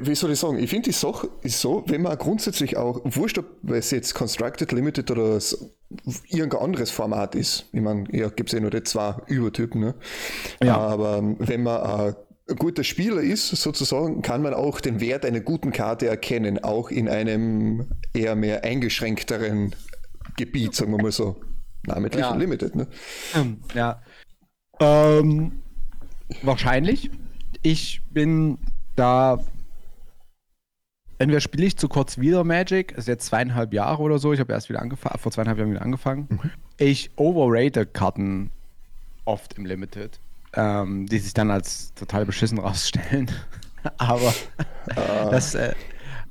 wie soll ich sagen, ich finde die Sache ist so, wenn man grundsätzlich auch, wurscht, ob es jetzt Constructed, Limited oder irgendein anderes Format ist, ich meine, ja, gibt es ja nur die zwei Übertypen, ne? Ja. Aber wenn man ein guter Spieler ist, sozusagen, kann man auch den Wert einer guten Karte erkennen, auch in einem eher mehr eingeschränkteren Gebiet, sagen wir mal so. Namentlich ja. Limited, ne? Ähm, ja. Ähm, wahrscheinlich. Ich bin da. Entweder spiele ich zu kurz wieder Magic, ist jetzt zweieinhalb Jahre oder so, ich habe erst wieder angefangen, vor zweieinhalb Jahren wieder angefangen. Mhm. Ich overrate Karten oft im Limited, ähm, die sich dann als total beschissen rausstellen. Aber ah. das, äh,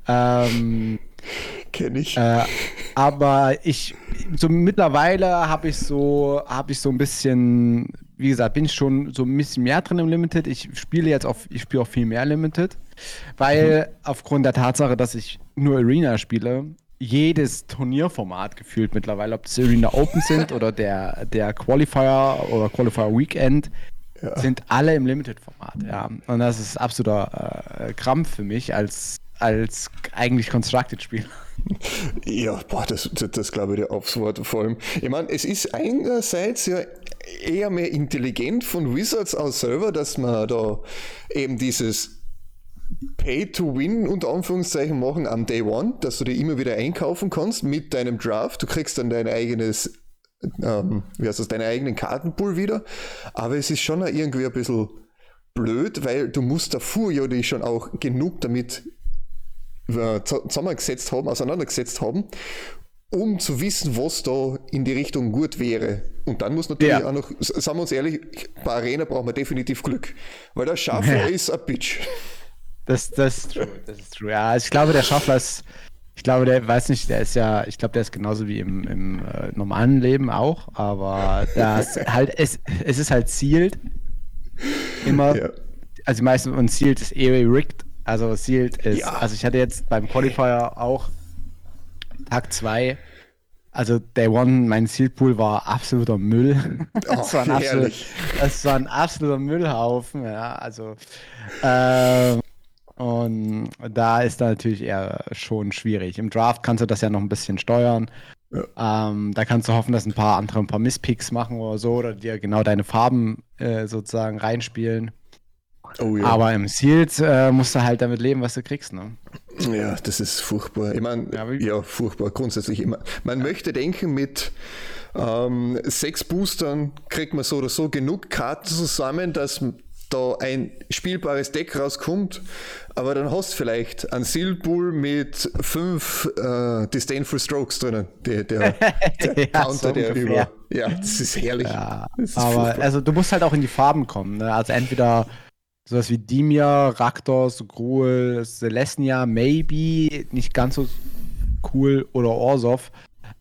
ähm, Kenne ich. Äh, aber ich, so mittlerweile habe ich so, habe ich so ein bisschen, wie gesagt, bin ich schon so ein bisschen mehr drin im Limited. Ich spiele jetzt auf, ich spiele auch viel mehr Limited, weil mhm. aufgrund der Tatsache, dass ich nur Arena spiele, jedes Turnierformat gefühlt mittlerweile, ob das Arena Open sind oder der, der Qualifier oder Qualifier Weekend, ja. sind alle im Limited-Format, ja. Und das ist absoluter äh, Krampf für mich als als eigentlich Constructed-Spieler. Ja, boah, das, das, das glaube ich dir aufs Wort. Vor allem, ich meine, es ist einerseits ja eher mehr intelligent von Wizards aus selber, dass man da eben dieses Pay to Win unter Anführungszeichen machen am Day One, dass du dir immer wieder einkaufen kannst mit deinem Draft. Du kriegst dann dein eigenes, ähm, wie heißt das, deinen eigenen Kartenpool wieder. Aber es ist schon irgendwie ein bisschen blöd, weil du musst davor ja dich schon auch genug damit äh, zusammengesetzt haben, auseinandergesetzt haben, um zu wissen, was da in die Richtung gut wäre. Und dann muss natürlich ja. auch noch, sagen wir uns ehrlich, bei Arena braucht man definitiv Glück, weil der Schaffler ist ein Bitch. Das, das ist true, das ist true. Ja, also ich glaube, der Schaffler ist, ich glaube, der weiß nicht, der ist ja, ich glaube, der ist genauso wie im, im äh, normalen Leben auch, aber das halt, es, es ist halt sealed. Immer. Ja. Also die meisten und sealed ist eh rigged also Sealed ist, ja. also ich hatte jetzt beim Qualifier auch Tag 2, also Day One, mein Sealed Pool war absoluter Müll. das, war ein absolut, das war ein absoluter Müllhaufen, ja, also äh, und da ist da natürlich eher schon schwierig. Im Draft kannst du das ja noch ein bisschen steuern. Ja. Ähm, da kannst du hoffen, dass ein paar andere ein paar Misspicks machen oder so oder dir genau deine Farben äh, sozusagen reinspielen. Oh, ja. Aber im Seals äh, musst du halt damit leben, was du kriegst. Ne? Ja, das ist furchtbar. Ich meine, ja, ja, furchtbar, grundsätzlich immer. Man möchte denken, mit ähm, sechs Boostern kriegt man so oder so genug Karten zusammen, dass da ein spielbares Deck rauskommt, aber dann hast du vielleicht einen Sealpool mit fünf äh, Disdainful Strokes drinnen. Der, der, der ja, Counter, so der über. Ja, das ist herrlich. Ja, das ist aber furchtbar. also du musst halt auch in die Farben kommen. Ne? Also entweder Sowas wie Dimir, Raktos, Gruel, Celestia, maybe, nicht ganz so cool, oder Orsov.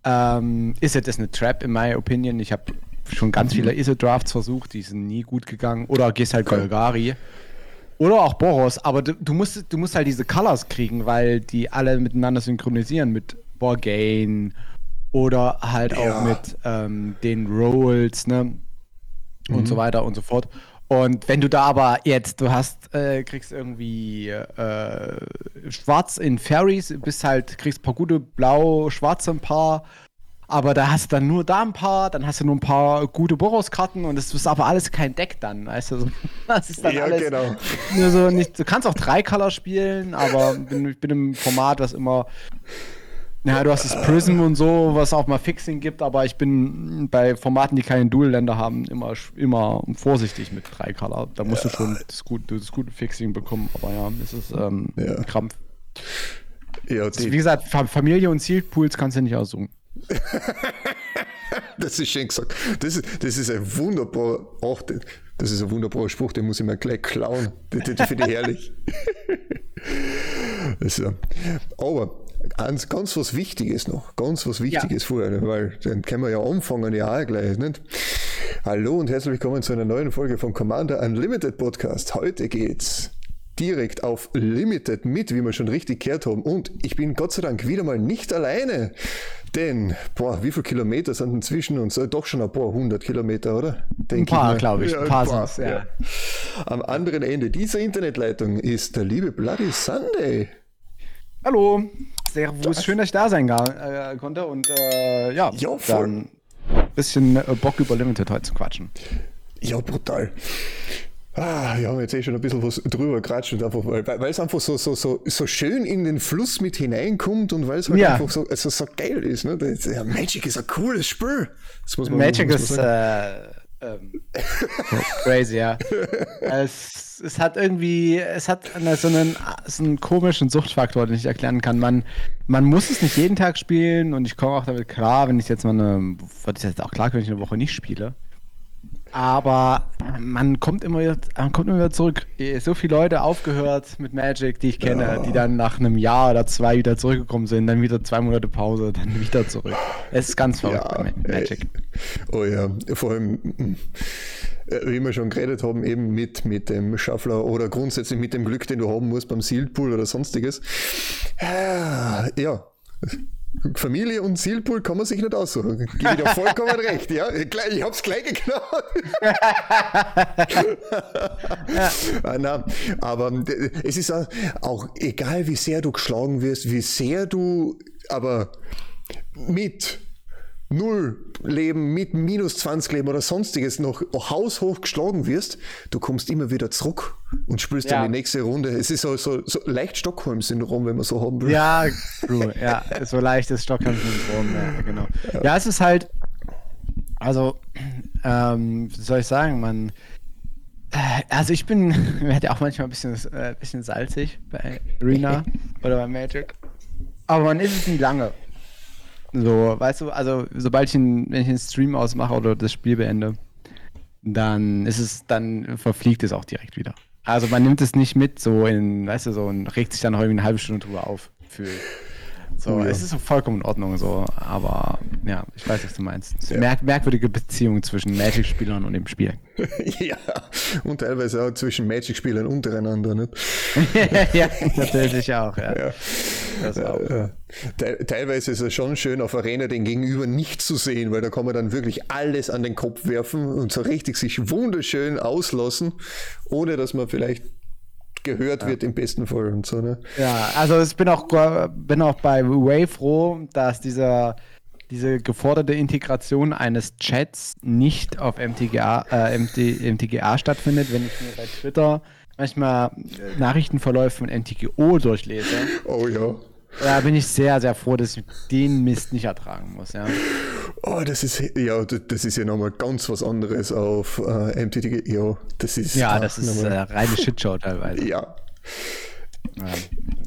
Ähm, ist eine Trap, in my opinion. Ich habe schon ganz viele mhm. Iset-Drafts versucht, die sind nie gut gegangen. Oder gehst halt Golgari. Oder auch Boros, aber du, du, musst, du musst halt diese Colors kriegen, weil die alle miteinander synchronisieren mit Borgain oder halt ja. auch mit ähm, den Rolls, ne? Und mhm. so weiter und so fort. Und wenn du da aber jetzt, du hast, äh, kriegst irgendwie äh, schwarz in Fairies, bist halt, kriegst ein paar gute blau-schwarze ein paar, aber da hast du dann nur da ein paar, dann hast du nur ein paar gute Boros-Karten und das ist aber alles kein Deck dann, weißt du? Das ist dann ja, alles genau. nur so nicht, du kannst auch drei Color spielen, aber ich bin im Format, was immer ja, du hast das Prism und so, was auch mal Fixing gibt, aber ich bin bei Formaten, die keinen Dual-Länder haben, immer, immer vorsichtig mit drei Color. Da musst ja. du schon das, gut, das gute Fixing bekommen, aber ja, es ist ähm, ja. ein Krampf. Ja, ist, wie gesagt, Familie und Sealed Pools kannst du nicht aussuchen. das ist schön gesagt. Das ist, das ist ein wunderbar, ach, das ist ein wunderbarer Spruch, den muss ich mir gleich klauen. Den, den finde ich herrlich. so. Aber Ganz, ganz was Wichtiges noch, ganz was Wichtiges ja. vorher, weil dann können wir ja anfangen, ja auch gleich. Nicht? Hallo und herzlich willkommen zu einer neuen Folge vom Commander Unlimited Podcast. Heute geht's direkt auf Limited mit, wie wir schon richtig gehört haben. Und ich bin Gott sei Dank wieder mal nicht alleine. Denn, boah, wie viele Kilometer sind denn zwischen uns? Doch schon ein paar hundert Kilometer, oder? Denk ein paar, glaube ich. ein paar, paar sind's, ja. Am anderen Ende dieser Internetleitung ist der liebe Bloody Sunday. Hallo. Servus. Schön, dass ich da sein äh, konnte. Und äh, ja, ja voll. bisschen äh, Bock über Limited heute zu quatschen. Ja, brutal. Ah, wir haben jetzt eh schon ein bisschen was drüber geratscht, einfach, weil, es einfach so, so, so, so schön in den Fluss mit hineinkommt und weil es halt ja. einfach so, also so geil ist. Ne? Das, ja, Magic ist ein cooles Spiel. Man, Magic ist äh, ähm, crazy, ja. es, es hat irgendwie, es hat so einen, so einen komischen Suchtfaktor, den ich erklären kann. Man, man muss es nicht jeden Tag spielen und ich komme auch damit klar, wenn ich jetzt mal eine, wird es jetzt auch klar, wenn ich eine Woche nicht spiele. Aber man kommt immer wieder, man kommt immer wieder zurück. So viele Leute aufgehört mit Magic, die ich kenne, ja. die dann nach einem Jahr oder zwei wieder zurückgekommen sind, dann wieder zwei Monate Pause, dann wieder zurück. Es ist ganz verrückt ja, bei Magic. Ey. Oh ja, vor allem, äh, wie wir schon geredet haben, eben mit, mit dem Schaffler oder grundsätzlich mit dem Glück, den du haben musst beim Sealed Pool oder sonstiges. Ja, Familie und Zielpool kann man sich nicht aussuchen. Gebe ich dir vollkommen recht, ja. Ich hab's gleich geklaut. ja. ah, na, aber es ist auch egal, wie sehr du geschlagen wirst, wie sehr du aber mit null Leben mit minus 20 Leben oder sonstiges noch haushoch geschlagen wirst, du kommst immer wieder zurück und spielst ja. dann die nächste Runde. Es ist so, so, so leicht Stockholm-Syndrom, wenn man so haben will. Ja, true. ja, so leichtes Stockholm-Syndrom, ja, genau. Ja. ja, es ist halt, also, ähm, wie soll ich sagen, man, also ich bin, werde ja auch manchmal ein bisschen, äh, bisschen salzig bei Arena oder bei Magic, aber man ist es nie lange. So, weißt du, also sobald ich einen, wenn ich einen Stream ausmache oder das Spiel beende, dann ist es, dann verfliegt es auch direkt wieder. Also man nimmt es nicht mit, so in, weißt du, so und regt sich dann irgendwie eine halbe Stunde drüber auf. Für, so, oh, ja. es ist vollkommen in Ordnung so, aber ja, ich weiß, was du meinst. Ja. Merk merkwürdige Beziehungen zwischen Magic-Spielern und dem Spiel. ja, und teilweise auch zwischen Magic-Spielern untereinander, nicht? ja, natürlich auch, ja. ja. Das auch. Ja, teilweise ist es schon schön, auf Arena den Gegenüber nicht zu sehen, weil da kann man dann wirklich alles an den Kopf werfen und so richtig sich wunderschön auslassen, ohne dass man vielleicht gehört ja. wird im besten Fall und so, ne? Ja, also ich bin auch, bin auch bei Way froh, dass dieser diese geforderte Integration eines Chats nicht auf MTGA, äh, MT, MTGA stattfindet, wenn ich mir bei Twitter manchmal Nachrichtenverläufe von MTGO durchlese. Oh ja. Da bin ich sehr, sehr froh, dass ich den Mist nicht ertragen muss, ja. Oh, das ist ja, das ist ja nochmal ganz was anderes auf äh, MTG. Ja, das ist. Ja, das ist äh, reine Shitshow teilweise. Ja. ja.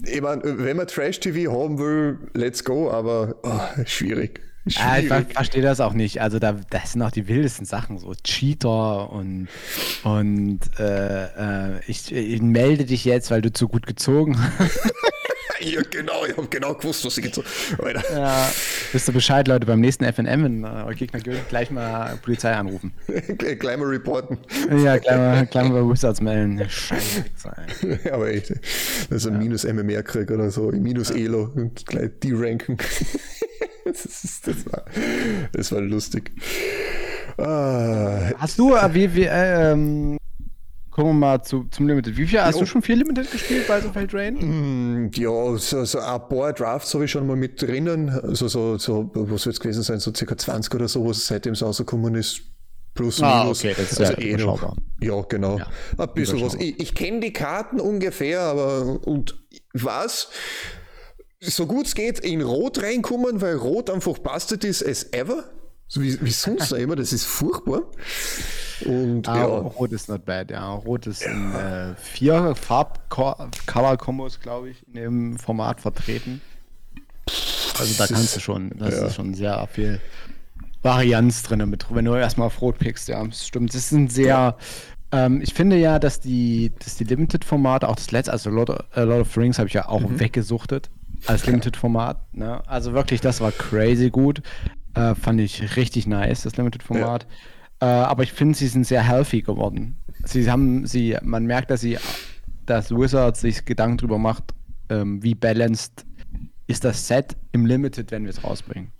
Ich meine, wenn man Trash-TV haben will, let's go, aber oh, schwierig. Ah, ich verstehe das auch nicht. Also da das sind auch die wildesten Sachen, so Cheater und, und äh, äh ich, ich, melde dich jetzt, weil du zu gut gezogen hast. ja, genau, ich habe genau gewusst, was ich gezogen habe. Ja, wisst ihr Bescheid, Leute, beim nächsten FNM, wenn äh, euer Gegner gilt, gleich mal Polizei anrufen. gleich mal reporten. Ja, gleich mal, gleich mal bei Wizards melden. Scheiße. Aber echt, das ist ein ja. minus MMR-Krieg oder so, minus Elo und gleich deranken. das, ist, das, war, das war lustig. Ah, Hast du, äh, wie, wie, äh, ähm, Kommen wir mal zu, zum Limited. Wie viel hast jo. du schon viel Limited gespielt bei so Rain? Mm, ja, so, so ein paar Drafts habe ich schon mal mit drinnen. Also so, so was wird es gewesen sein, so circa 20 oder so, was seitdem es rausgekommen ist. Plus, ah, minus. Okay, das ist also ja eh noch. Ja, genau. Ja, ein bisschen was. Ich, ich kenne die Karten ungefähr, aber und was? So gut es geht, in Rot reinkommen, weil Rot einfach bastet ist as ever. So wie, wie sonst immer, das ist furchtbar. Und, ah, ja. Rot ist not bad, ja. Rot ist ja. in äh, vier Farb-Color-Kombos, glaube ich, in dem Format vertreten. Also da kannst du schon, das ja. ist schon sehr viel Varianz drin, mit, wenn du erstmal auf Rot pickst, ja, das stimmt. Das ein sehr, ähm, ich finde ja, dass die, dass die Limited-Formate, auch das letzte, also Lord, äh, Lord of Rings habe ich ja auch mhm. weggesuchtet als Limited-Format. Ne? Also wirklich, das war crazy gut. Äh, fand ich richtig nice, das Limited-Format. Ja. Äh, aber ich finde, sie sind sehr healthy geworden. Sie haben, sie, man merkt, dass sie, dass Wizards sich Gedanken drüber macht, ähm, wie balanced ist das Set im Limited, wenn wir es rausbringen.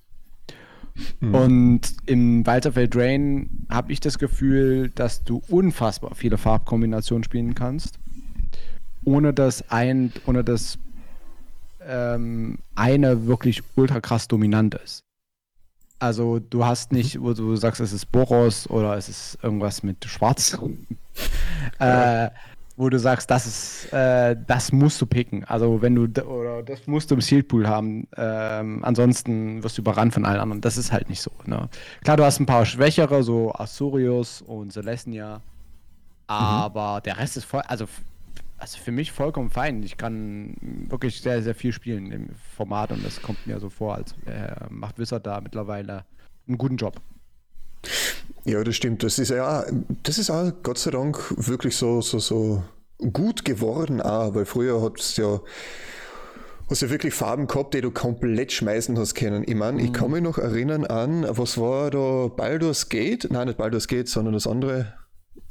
Mhm. Und im Walterfeld Drain habe ich das Gefühl, dass du unfassbar viele Farbkombinationen spielen kannst, ohne dass ein, ohne dass ähm, eine wirklich ultra krass dominant ist. Also du hast nicht, wo du sagst, es ist Boros oder es ist irgendwas mit Schwarz. äh, wo du sagst, das ist, äh, das musst du picken. Also wenn du oder das musst du im Sealed Pool haben. Ähm, ansonsten wirst du überrannt von allen anderen. Das ist halt nicht so. Ne? Klar, du hast ein paar schwächere, so Azurius und Celestia, aber mhm. der Rest ist voll, also, also für mich vollkommen fein. Ich kann wirklich sehr, sehr viel spielen im Format und das kommt mir so vor, als äh, macht Wizard da mittlerweile einen guten Job. Ja, das stimmt. Das ist ja, das ist auch Gott sei Dank wirklich so, so, so gut geworden, auch, weil früher hat es ja hast ja wirklich Farben gehabt, die du komplett schmeißen hast können. Ich meine, mhm. ich kann mich noch erinnern an, was war da Baldur's Gate? Nein, nicht Baldur's Gate, sondern das andere.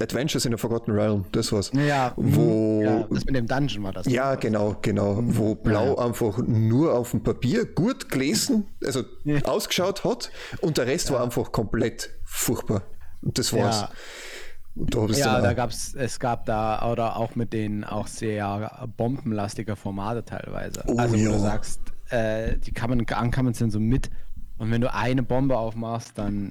Adventures in the Forgotten Realm, das war's. Ja, wo, ja, das mit dem Dungeon war das. Ja, genau, genau. Mhm. Wo Blau ja. einfach nur auf dem Papier gut gelesen, also ja. ausgeschaut hat und der Rest war einfach komplett furchtbar. Und das war's. Da ja, da gab's, es gab da oder auch mit den auch sehr bombenlastige Formate teilweise. Oh, also wo du sagst, äh, die kann man, Uncommons sind so mit und wenn du eine Bombe aufmachst, dann,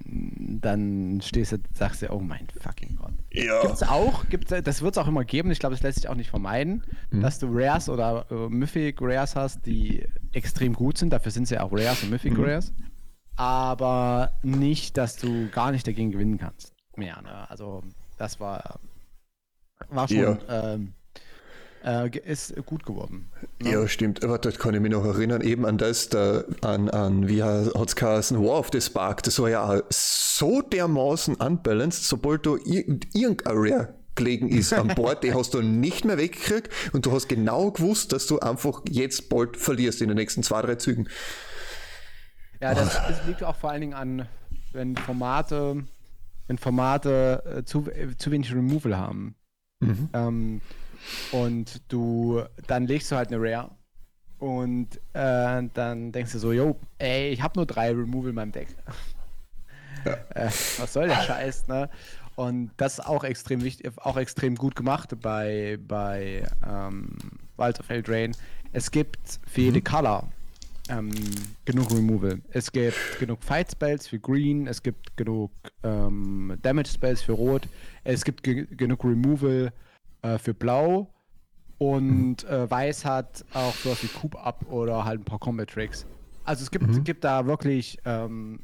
dann stehst du, sagst du, oh mein fucking Gott. Ja. Gibt's auch, gibt's, das wird es auch immer geben, ich glaube, es lässt sich auch nicht vermeiden, mhm. dass du Rares oder äh, Mythic Rares hast, die extrem gut sind, dafür sind sie auch Rares und Mythic mhm. Rares, aber nicht, dass du gar nicht dagegen gewinnen kannst. Mehr, ne? Also, das war, war schon. Ja. Ähm, äh, ist gut geworden. Ne? Ja, stimmt. Aber dort kann ich mich noch erinnern, eben an das, da, an, an wie hat es geheißen, War of the Spark, das war ja so dermaßen unbalanced, sobald du irgendein Area gelegen ist an Bord, die hast du nicht mehr weggekriegt und du hast genau gewusst, dass du einfach jetzt bald verlierst in den nächsten zwei, drei Zügen. Ja, das, das liegt auch vor allen Dingen an, wenn Formate, wenn Formate äh, zu, äh, zu wenig Removal haben. Mhm. Ähm, und du, dann legst du halt eine Rare und äh, dann denkst du so, yo, ey, ich habe nur drei Removal in meinem Deck. Ja. äh, was soll der Scheiß, ne? Und das ist auch extrem wichtig, auch extrem gut gemacht bei, bei ähm, Walter Feldrain. Es gibt für jede mhm. Color ähm, genug Removal. Es gibt genug Fight Spells für Green, es gibt genug ähm, Damage Spells für Rot, es gibt ge genug Removal äh, für Blau und äh, Weiß hat auch sowas wie Coop Up oder halt ein paar Combat Tricks. Also es gibt, mhm. gibt da wirklich ähm,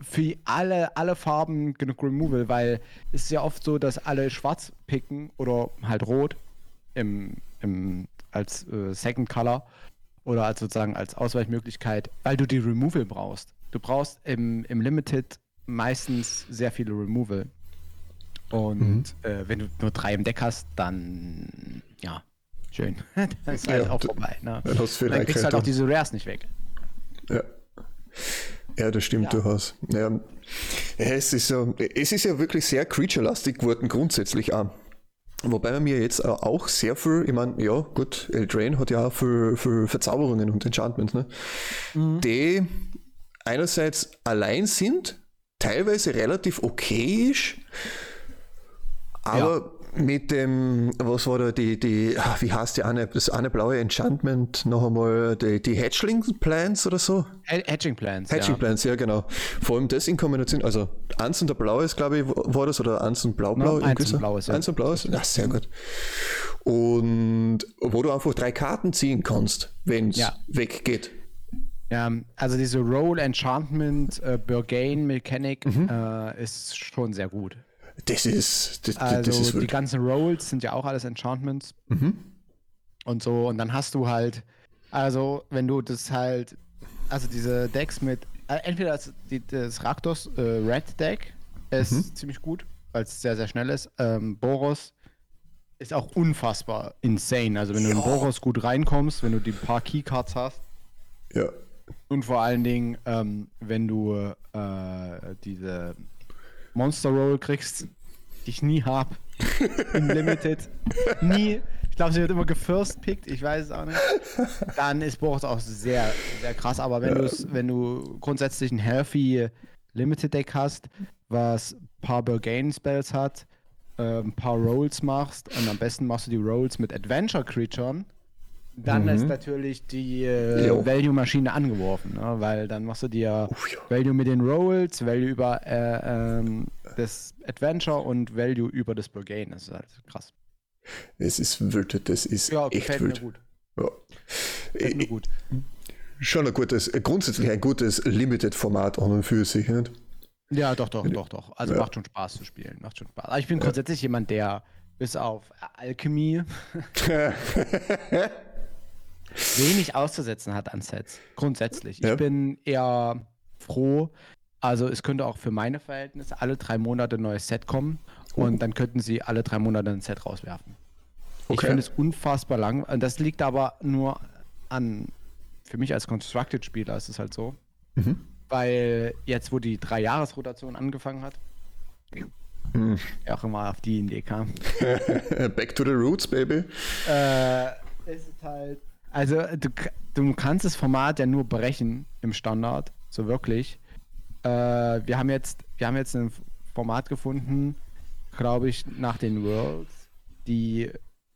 für alle, alle Farben genug Removal, weil es ist ja oft so, dass alle schwarz picken oder halt rot im, im, als äh, Second Color oder als sozusagen als Ausweichmöglichkeit, weil du die Removal brauchst. Du brauchst im, im Limited meistens sehr viele Removal. Und mhm. äh, wenn du nur drei im Deck hast, dann ja, schön. das ist halt ja, auch vorbei. Ne? Dann, hast du dann kriegst du halt auch diese Rares nicht weg. Ja. Ja, das stimmt ja. durchaus. Ja. Es, ist ja, es ist ja wirklich sehr creature-lastig geworden, grundsätzlich auch. Wobei man mir jetzt auch sehr viel, ich meine, ja, gut, Eldraine hat ja auch für, für Verzauberungen und Enchantments, ne? Mhm. die einerseits allein sind, teilweise relativ okayisch, aber ja. mit dem, was war da die, die, wie heißt die eine, das eine blaue Enchantment noch einmal, die, die Hatchling Plans oder so? Hatching Plans. Hatching ja. Plans, ja, genau. Vor allem das in Kombination, also eins und der blaue ist, glaube ich, war das, oder eins und blau-blau? No, eins und blaues, ja. Eins und blaues, ja, sehr gut. Und wo du einfach drei Karten ziehen kannst, wenn es ja. weggeht. Ja, also diese Roll Enchantment äh, Burgain Mechanic mhm. äh, ist schon sehr gut. Das ist. Das, also das ist die ganzen Rolls sind ja auch alles Enchantments. Mhm. Und so, und dann hast du halt, also wenn du das halt, also diese Decks mit, äh, entweder das, die, das Raktos äh, Red Deck ist mhm. ziemlich gut, weil es sehr, sehr schnell ist. Ähm, Boros ist auch unfassbar insane. Also wenn du ja. in Boros gut reinkommst, wenn du die paar Keycards hast. Ja. Und vor allen Dingen, ähm, wenn du äh, diese Monster Roll kriegst, die ich nie habe. Im Limited. nie. Ich glaube, sie wird immer gefirst pickt, ich weiß es auch nicht. Dann ist Boros auch sehr, sehr krass, aber wenn, ja. wenn du grundsätzlich ein healthy Limited Deck hast, was ein paar Burgain Spells hat, äh, ein paar Rolls machst und am besten machst du die Rolls mit Adventure Creaturen, dann mhm. ist natürlich die äh, Value-Maschine angeworfen, ne? weil dann machst du dir Uff, Value mit den Rolls, Value über äh, ähm, das Adventure und Value über das Burgain. Das ist halt krass. Es ist wild, das ist ja, echt wild. Mir gut. Ja. Gefällt mir gut. Schon ein gutes, grundsätzlich ein gutes Limited-Format an und für sich, nicht? Ja, doch, doch, doch, doch. Also ja. macht schon Spaß zu spielen. Macht schon Spaß. Aber ich bin grundsätzlich jemand, der bis auf Alchemy wenig auszusetzen hat an Sets. Grundsätzlich. Ja. Ich bin eher froh. Also es könnte auch für meine Verhältnisse alle drei Monate ein neues Set kommen oh. und dann könnten sie alle drei Monate ein Set rauswerfen. Okay. Ich finde es unfassbar lang. Das liegt aber nur an, für mich als Constructed-Spieler ist es halt so. Mhm. Weil jetzt, wo die Drei-Jahres-Rotation angefangen hat, mhm. ja auch immer auf die Idee kam. Back to the roots, baby. Äh, ist es halt also du, du kannst das Format ja nur brechen im Standard, so wirklich. Äh, wir haben jetzt, wir haben jetzt ein Format gefunden, glaube ich, nach den Worlds, die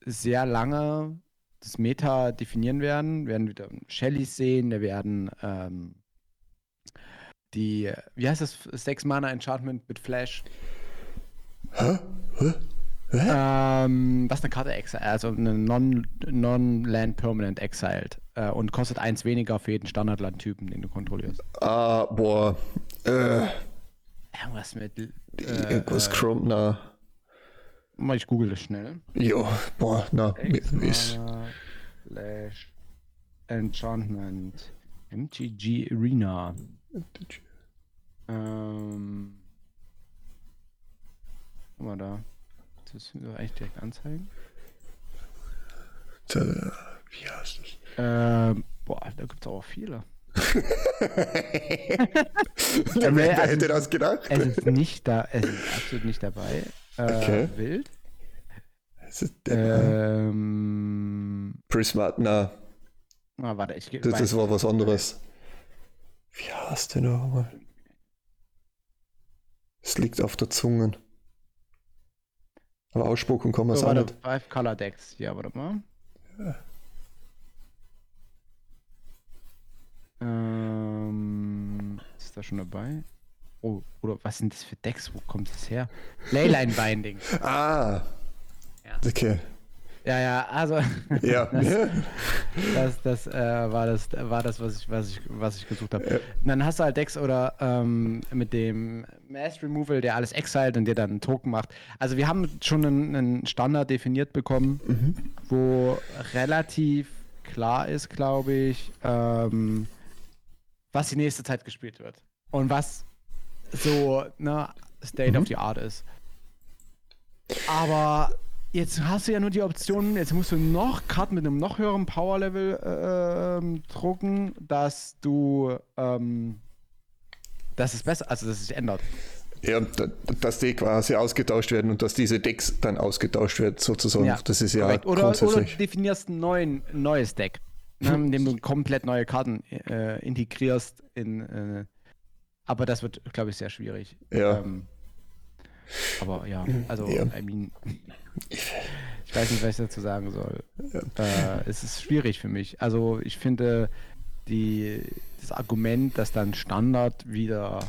sehr lange das Meta definieren werden. Wir werden wieder Shellys sehen, wir werden ähm, die, wie heißt das, Six Mana Enchantment mit Flash. Hä? Hä? Ähm, was eine Karte exiled, also eine Non-Land non Permanent Exiled äh, und kostet eins weniger für jeden Standardlandtypen, den du kontrollierst. Ah, boah. Äh, Irgendwas mit. Äh, Irgendwas äh, Chrome, na. Ich google das schnell. Jo, boah, na, ist. Flash Enchantment MTG Arena. MTG. Ähm. Guck mal da. Das wir eigentlich direkt anzeigen. Da, wie heißt das? Ähm, boah, da gibt es auch viele. wer, wer also, hätte das gedacht? Es ist nicht da, es ist absolut nicht dabei. Äh, okay. Wild. ähm, Prismat, na. Ah, warte, ich Das, das war was anderes. Wie heißt der nochmal? Es liegt auf der Zunge. Aber ausspucken kann man so, es auch nicht. Five Color Decks. Ja, warte mal. Ja. Ähm, ist da schon dabei? Oh, oder was sind das für Decks? Wo kommt das her? Leyline Binding. ah. Ja. Okay. Ja, ja, also. Ja. das, das, das äh, war das, war das, was ich, was ich, was ich gesucht habe. Ja. Dann hast du halt Decks oder ähm, mit dem Mass Removal, der alles exiled und dir dann einen Token macht. Also wir haben schon einen, einen Standard definiert bekommen, mhm. wo relativ klar ist, glaube ich, ähm, was die nächste Zeit gespielt wird. Und was so, ne, State mhm. of the Art ist. Aber Jetzt hast du ja nur die Option, jetzt musst du noch Karten mit einem noch höheren Power-Level äh, ähm, drucken, dass du, ähm, dass es besser, also dass es sich ändert. Ja, dass die quasi ausgetauscht werden und dass diese Decks dann ausgetauscht werden, sozusagen. Ja, das ist ja korrekt. Oder, oder du definierst ein neuen, neues Deck, ne, indem du komplett neue Karten äh, integrierst in. Äh, aber das wird, glaube ich, sehr schwierig. Ja. Ähm, aber ja, also, ja. I mean, ich weiß nicht, was ich dazu sagen soll. Ja. Äh, es ist schwierig für mich. Also, ich finde, die, das Argument, dass dann Standard wieder,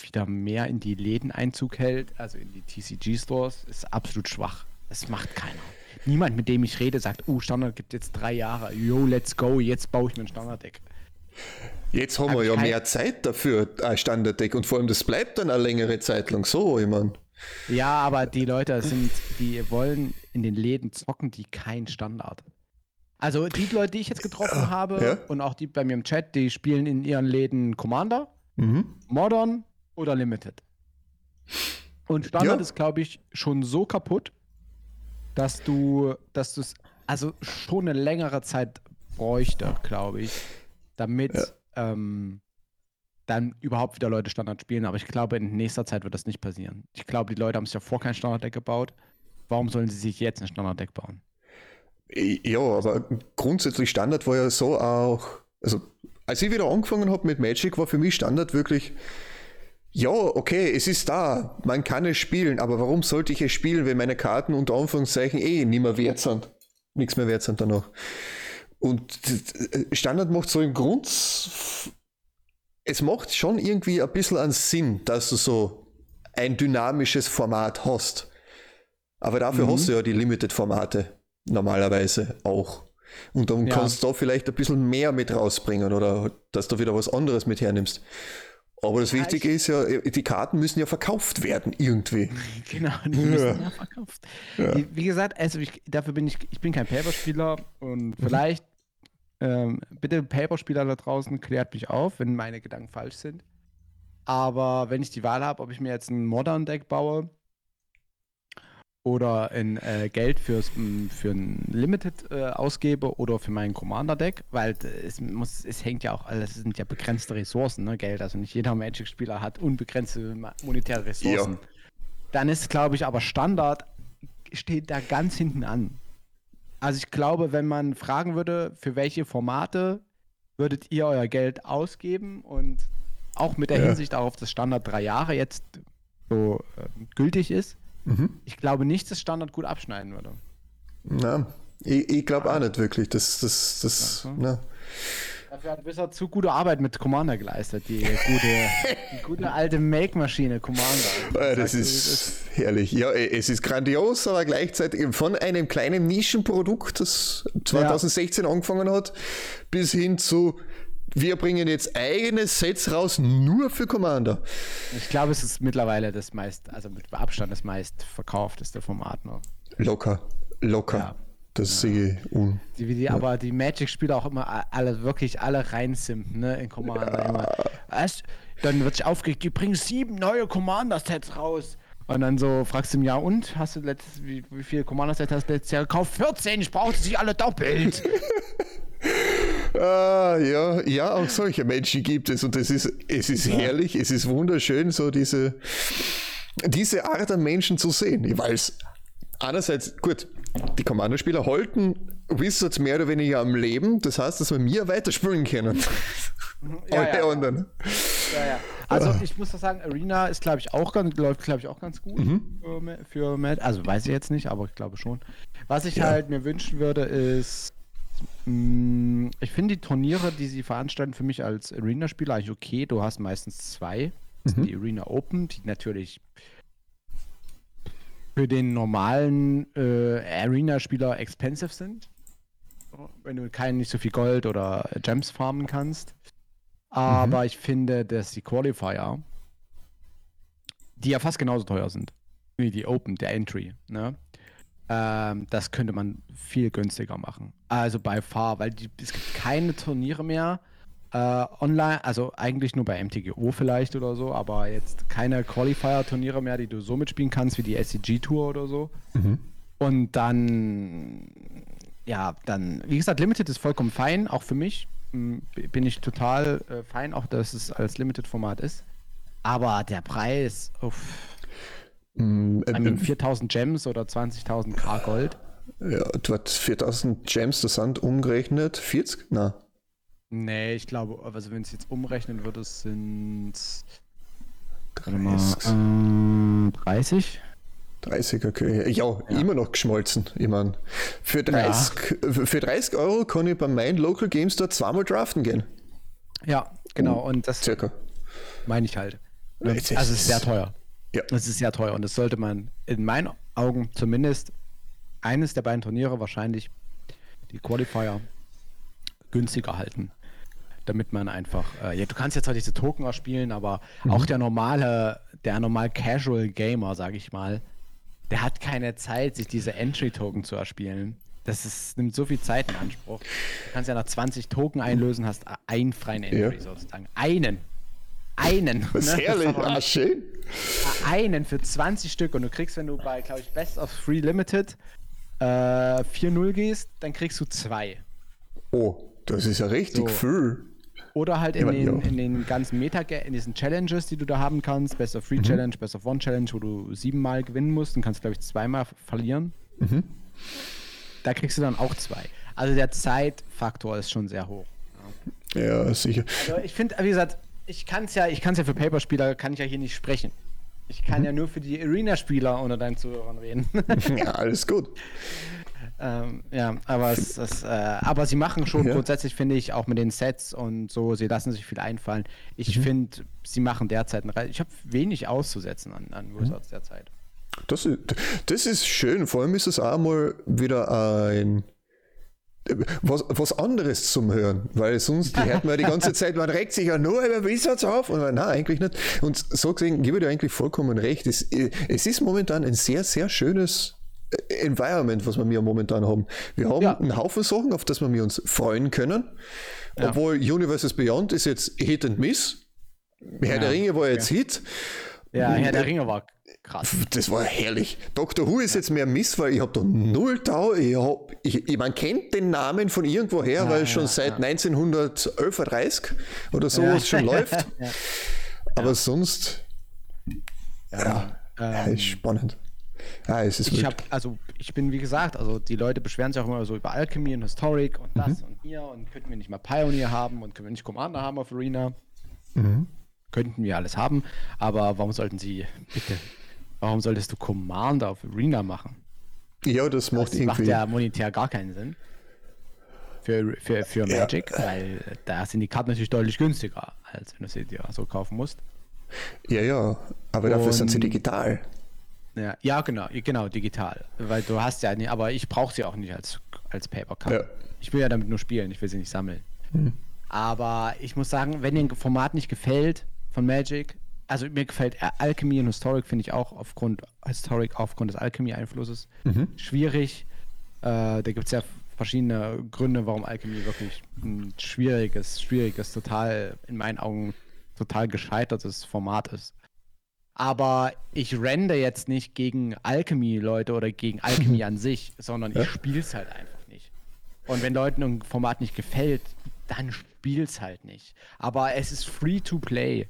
wieder mehr in die Läden Einzug hält, also in die TCG-Stores, ist absolut schwach. Das macht keiner. Niemand, mit dem ich rede, sagt, oh, Standard gibt jetzt drei Jahre. Yo, let's go, jetzt baue ich mir ein Standard-Deck. Jetzt haben wir ja mehr Zeit dafür, ein Standarddeck und vor allem das bleibt dann eine längere Zeit lang so, ich meine. Ja, aber die Leute sind, die wollen in den Läden zocken, die kein Standard. Also die Leute, die ich jetzt getroffen ja, habe ja. und auch die bei mir im Chat, die spielen in ihren Läden Commander, mhm. Modern oder Limited. Und Standard ja. ist, glaube ich, schon so kaputt, dass du, dass du es also schon eine längere Zeit bräuchte, glaube ich, damit ähm, dann überhaupt wieder Leute Standard spielen. Aber ich glaube, in nächster Zeit wird das nicht passieren. Ich glaube, die Leute haben sich ja vor kein Standarddeck gebaut. Warum sollen sie sich jetzt ein Standarddeck bauen? Ja, aber grundsätzlich Standard war ja so auch, also als ich wieder angefangen habe mit Magic, war für mich Standard wirklich, ja, okay, es ist da, man kann es spielen, aber warum sollte ich es spielen, wenn meine Karten unter Anführungszeichen eh nicht mehr wert sind? Nichts mehr wert sind danach. Und Standard macht so im Grund, es macht schon irgendwie ein bisschen einen Sinn, dass du so ein dynamisches Format hast. Aber dafür mhm. hast du ja die Limited-Formate normalerweise auch. Und dann ja. kannst du da vielleicht ein bisschen mehr mit rausbringen oder dass du wieder was anderes mit hernimmst. Aber das Wichtige ist ja, die Karten müssen ja verkauft werden irgendwie. Genau, die müssen ja verkauft. Ja. Wie gesagt, also ich, dafür bin ich, ich bin kein Paperspieler und vielleicht ähm, bitte Paperspieler da draußen klärt mich auf, wenn meine Gedanken falsch sind. Aber wenn ich die Wahl habe, ob ich mir jetzt ein Modern Deck baue oder in äh, Geld fürs, für ein Limited äh, ausgebe oder für mein Commander-Deck, weil es, muss, es hängt ja auch, alles es sind ja begrenzte Ressourcen, ne, Geld. Also nicht jeder Magic-Spieler hat unbegrenzte monetäre Ressourcen. Ja. Dann ist, glaube ich, aber Standard steht da ganz hinten an. Also ich glaube, wenn man fragen würde, für welche Formate würdet ihr euer Geld ausgeben und auch mit der ja. Hinsicht darauf, dass Standard drei Jahre jetzt so äh, gültig ist, Mhm. Ich glaube nicht, dass Standard gut abschneiden würde. Na, ich, ich glaube auch nicht wirklich. Das, das, das, so. na. Dafür hat Wizard zu gute Arbeit mit Commander geleistet, die gute, die gute alte Make-Maschine Commander. Das ist herrlich. Ja, es ist grandios, aber gleichzeitig von einem kleinen Nischenprodukt, das 2016 ja. angefangen hat, bis hin zu wir bringen jetzt eigene Sets raus, nur für Commander. Ich glaube, es ist mittlerweile das meist, also mit Abstand das meist verkaufteste Format noch. Locker, locker. Ja. Das ja. sehe ich un. Die, die, ja. Aber die Magic-Spieler auch immer alle, wirklich alle reinsimpen, ne, in Commander. Ja. Immer. Weißt, dann wird sich aufgeregt, die bringen sieben neue Commander-Sets raus. Und dann so fragst du im Jahr, und hast du letztes, wie, wie viele Commander-Sets hast du letztes Jahr gekauft? 14, ich brauchte sie alle doppelt. Ah, ja, ja, auch solche Menschen gibt es und es ist, es ist ja. herrlich, es ist wunderschön, so diese, diese Art an Menschen zu sehen. Weil es einerseits, gut, die Kommandospieler halten Wizards mehr oder weniger am Leben, das heißt, dass wir mir weiterspielen können. Ja, Alle ja, anderen. Ja, ja. Also ich muss doch sagen, Arena ist, glaube ich, auch ganz, läuft, glaube ich, auch ganz gut mhm. für, für Matt. Also weiß ich jetzt nicht, aber ich glaube schon. Was ich ja. halt mir wünschen würde, ist Mm, ich finde die Turniere, die sie veranstalten, für mich als Arena-Spieler eigentlich okay. Du hast meistens zwei. Mhm. die Arena Open, die natürlich für den normalen äh, Arena-Spieler expensive sind. Wenn du keinen nicht so viel Gold oder Gems farmen kannst. Aber mhm. ich finde, dass die Qualifier, die ja fast genauso teuer sind wie die Open, der Entry, ne? Ähm, das könnte man viel günstiger machen. Also bei Far, weil die, es gibt keine Turniere mehr äh, online, also eigentlich nur bei MTGO vielleicht oder so, aber jetzt keine Qualifier-Turniere mehr, die du so mitspielen kannst wie die SCG-Tour oder so. Mhm. Und dann, ja, dann, wie gesagt, Limited ist vollkommen fein, auch für mich. Bin ich total äh, fein, auch dass es als Limited-Format ist. Aber der Preis, uff Mm, mean, 4000 Gems oder 20.000 K Gold? Ja, du hast 4000 Gems, das sind umgerechnet 40? Na. Nee, ich glaube, also wenn es jetzt umrechnen würde, sind 30. Mal, äh, 30? 30, okay. Ja, ja, immer noch geschmolzen. Ich meine, für 30, ja. für 30 Euro kann ich bei meinen Local Games dort zweimal draften gehen. Ja, genau. Und das Circa. meine ich halt. Also es ist sehr teuer. Ja. Das ist sehr teuer und das sollte man in meinen Augen zumindest eines der beiden Turniere wahrscheinlich die Qualifier günstiger halten. Damit man einfach, äh, ja, du kannst jetzt halt diese Token spielen, aber mhm. auch der normale, der normal Casual Gamer, sag ich mal, der hat keine Zeit, sich diese Entry-Token zu erspielen. Das ist, nimmt so viel Zeit in Anspruch. Du kannst ja nach 20 Token einlösen, hast einen freien Entry ja. sozusagen. Einen einen. Das ist ne? herrlich, ah, schön. Einen für 20 Stück und du kriegst, wenn du bei, glaube ich, Best of Free Limited äh, 4-0 gehst, dann kriegst du zwei. Oh, das ist ja richtig so. viel. Oder halt in, den, in den ganzen Meta, in diesen Challenges, die du da haben kannst, Best of Free mhm. Challenge, Best of One Challenge, wo du siebenmal gewinnen musst und kannst, glaube ich, zweimal verlieren. Mhm. da kriegst du dann auch zwei. Also der Zeitfaktor ist schon sehr hoch. Ja, sicher. Also ich finde, wie gesagt, ich kann es ja, ich kann ja für Paperspieler, kann ich ja hier nicht sprechen. Ich kann mhm. ja nur für die Arena-Spieler unter deinen Zuhörern reden. ja, alles gut. Ähm, ja, aber, es, es, äh, aber sie machen schon ja. grundsätzlich, finde ich, auch mit den Sets und so, sie lassen sich viel einfallen. Ich mhm. finde, sie machen derzeit, eine, ich habe wenig auszusetzen an, an mhm. Wizards mhm. derzeit. Das ist, das ist schön, vor allem ist es auch mal wieder ein was, was anderes zum Hören, weil sonst die hört man die ganze Zeit, man regt sich ja nur über Wizards auf und nein, eigentlich nicht. Und so gesehen gebe ich dir eigentlich vollkommen recht. Es, es ist momentan ein sehr, sehr schönes Environment, was wir mir momentan haben. Wir haben ja. einen Haufen Sachen, auf das wir uns freuen können. Ja. Obwohl Universes Beyond ist jetzt Hit and Miss. Herr ja. der Ringe war jetzt Hit. Ja, Herr der Ringe war krass. Das war herrlich. Dr. Who ist jetzt mehr Miss, weil ich habe da null Tau. Ich, hab, ich, ich, man kennt den Namen von irgendwoher, ja, weil es schon seit ja. 1930 oder sowas schon läuft. Aber sonst, ja, ähm, ist spannend. Ja, es ist ich habe, also ich bin wie gesagt, also die Leute beschweren sich auch immer so über Alchemy und Historic und das mhm. und hier und könnten wir nicht mal Pioneer haben und können wir nicht Commander haben auf Arena. Mhm. Könnten wir alles haben, aber warum sollten sie bitte Warum solltest du Commander auf Arena machen? Ja, das macht das irgendwie. macht ja monetär gar keinen Sinn. Für, für, für Magic, ja. weil da sind die Karten natürlich deutlich günstiger, als wenn du sie dir so kaufen musst. Ja, ja, aber dafür Und, sind sie digital. Ja, ja, genau, genau, digital. Weil du hast ja nicht, aber ich brauche sie auch nicht als, als Paper-Card. Ja. Ich will ja damit nur spielen, ich will sie nicht sammeln. Hm. Aber ich muss sagen, wenn dir ein Format nicht gefällt von Magic, also mir gefällt Alchemy und Historic, finde ich auch aufgrund Historic, aufgrund des Alchemy-Einflusses mhm. schwierig. Äh, da gibt es ja verschiedene Gründe, warum Alchemy wirklich ein schwieriges, schwieriges, total, in meinen Augen, total gescheitertes Format ist. Aber ich rende jetzt nicht gegen Alchemy-Leute oder gegen Alchemy an sich, sondern ich spiele es halt einfach nicht. Und wenn Leuten ein Format nicht gefällt, dann spiel es halt nicht. Aber es ist free to play.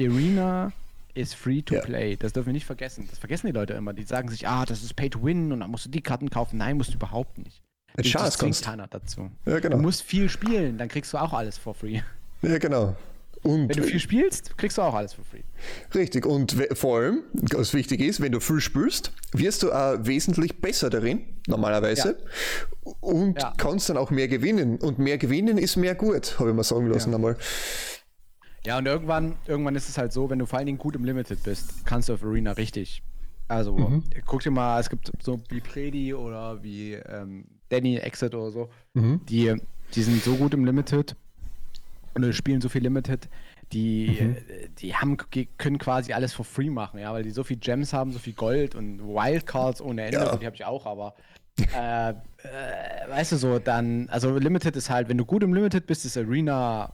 Arena ist free to ja. play. Das dürfen wir nicht vergessen. Das vergessen die Leute immer. Die sagen sich, ah, das ist pay to win und dann musst du die Karten kaufen. Nein, musst du überhaupt nicht. Das, das zwingt keiner dazu. Ja, genau. Du musst viel spielen, dann kriegst du auch alles for free. Ja, genau. Und wenn du viel spielst, kriegst du auch alles for free. Richtig. Und vor allem, was wichtig ist, wenn du viel spielst, wirst du auch wesentlich besser darin, normalerweise. Ja. Und ja. kannst dann auch mehr gewinnen. Und mehr gewinnen ist mehr gut, habe ich mal sagen lassen ja. einmal. Ja, und irgendwann, irgendwann ist es halt so, wenn du vor allen Dingen gut im Limited bist, kannst du auf Arena richtig. Also, mhm. guck dir mal, es gibt so wie Predi oder wie ähm, Danny Exit oder so, mhm. die, die sind so gut im Limited und spielen so viel Limited, die, mhm. die haben, können quasi alles for free machen, ja, weil die so viel Gems haben, so viel Gold und Wildcards ohne Ende, ja. die habe ich auch, aber äh, äh, weißt du so, dann, also Limited ist halt, wenn du gut im Limited bist, ist Arena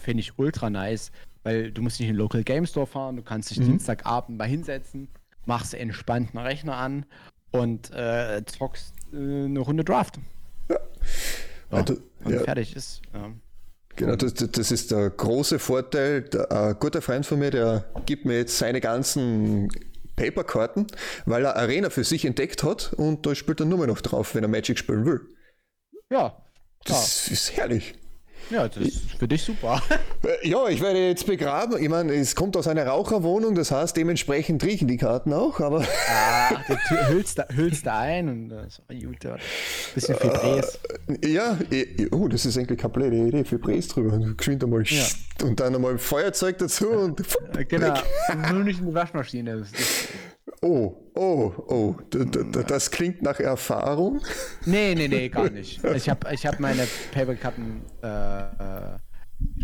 finde ich ultra nice, weil du musst nicht in den Local Game Store fahren, du kannst dich mhm. Dienstagabend mal hinsetzen, machst entspannt einen Rechner an und äh, zockst äh, eine Runde Draft. Ja. ja also, und ja. fertig ist. Ja. Genau, das, das ist der große Vorteil. Ein guter Freund von mir, der gibt mir jetzt seine ganzen Paperkarten, weil er Arena für sich entdeckt hat und da spielt er nur noch drauf, wenn er Magic spielen will. Ja. Das ja. ist herrlich. Ja, das ist für dich super. Äh, ja, ich werde jetzt begraben. Ich meine, es kommt aus einer Raucherwohnung, das heißt, dementsprechend riechen die Karten auch, aber. Ah, du hüllst da, hüllst da ein und das war gut. Ein bisschen Fibres. Uh, ja, oh, das ist eigentlich keine blöde Idee. Fibres drüber. Geschwind einmal ja. und dann einmal Feuerzeug dazu und. Genau, nur nicht in die Waschmaschine. Das, das, Oh, oh, oh, das klingt nach Erfahrung. Nee, nee, nee, gar nicht. Ich habe ich hab meine Paperkarten äh, äh,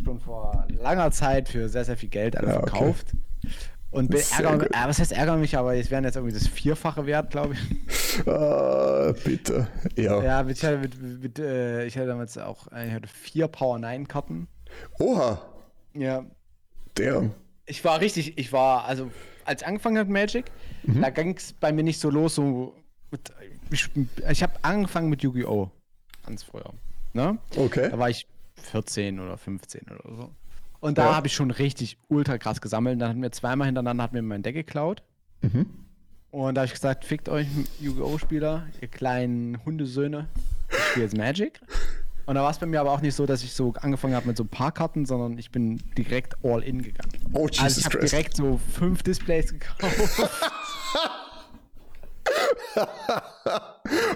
schon vor langer Zeit für sehr, sehr viel Geld alle ja, verkauft. Okay. Und ärger, äh, was heißt ärgere mich, aber es wären jetzt irgendwie das Vierfache wert, glaube ich. Ah, bitte. Ja. Ja, ich hatte, mit, mit, äh, ich hatte damals auch ich hatte vier Power 9 Karten. Oha. Ja. Der. Ich war richtig, ich war, also als ich angefangen habe Magic, mhm. da ging es bei mir nicht so los, so mit, ich, ich habe angefangen mit Yu-Gi-Oh! ganz früher. Ne? Okay. Da war ich 14 oder 15 oder so. Und da ja. habe ich schon richtig ultra krass gesammelt. Dann hatten wir zweimal hintereinander hat mir mein Deck geklaut. Mhm. Und da habe ich gesagt, fickt euch Yu-Gi-Oh! Spieler, ihr kleinen Hundesöhne. Ich spiele jetzt Magic. Und da war es bei mir aber auch nicht so, dass ich so angefangen habe mit so ein paar Karten, sondern ich bin direkt all in gegangen. Oh, Also Jesus ich habe direkt so fünf Displays gekauft.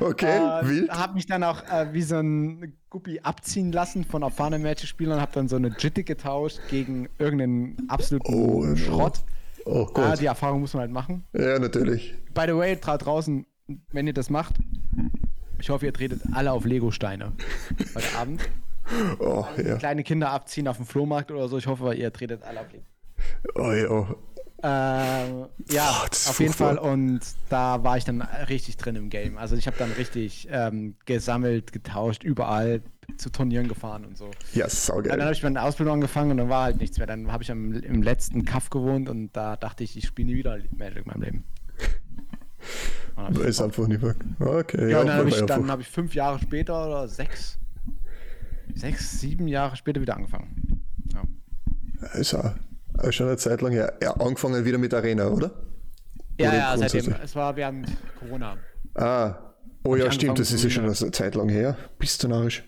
Okay, und wild. habe mich dann auch äh, wie so ein Guppi abziehen lassen von erfahrenen Magic-Spielern, habe dann so eine Jitte getauscht gegen irgendeinen absoluten Oh. Schrott. Oh Ah, Gott. die Erfahrung muss man halt machen. Ja, natürlich. By the way, da draußen, wenn ihr das macht, ich hoffe, ihr tretet alle auf Lego-Steine heute Abend. Oh, ja. Kleine Kinder abziehen auf dem Flohmarkt oder so. Ich hoffe, ihr tretet alle auf Lego. Oh, ja. Ähm, ja, Oh, auf jeden. Fall. Und da war ich dann richtig drin im Game. Also ich habe dann richtig ähm, gesammelt, getauscht, überall zu Turnieren gefahren und so. Ja, dann saugeil. habe ich meine Ausbildung angefangen und dann war halt nichts mehr. Dann habe ich am, im letzten Kaff gewohnt und da dachte ich, ich spiele nie wieder Magic in meinem Leben. Und dann hab ich Ist einfach nicht weg. Okay, Ja, und dann habe ich, dann hab ich fünf Jahre später oder sechs, sechs, sieben Jahre später wieder angefangen. Ja, Ist auch auch schon eine Zeit lang her. Ja, angefangen wieder mit Arena, oder? ja, Oder ja seitdem. Es war während Corona. Ah. Oh ja, ich stimmt, das ist ja schon eine Zeit lang her. Bist du narrisch?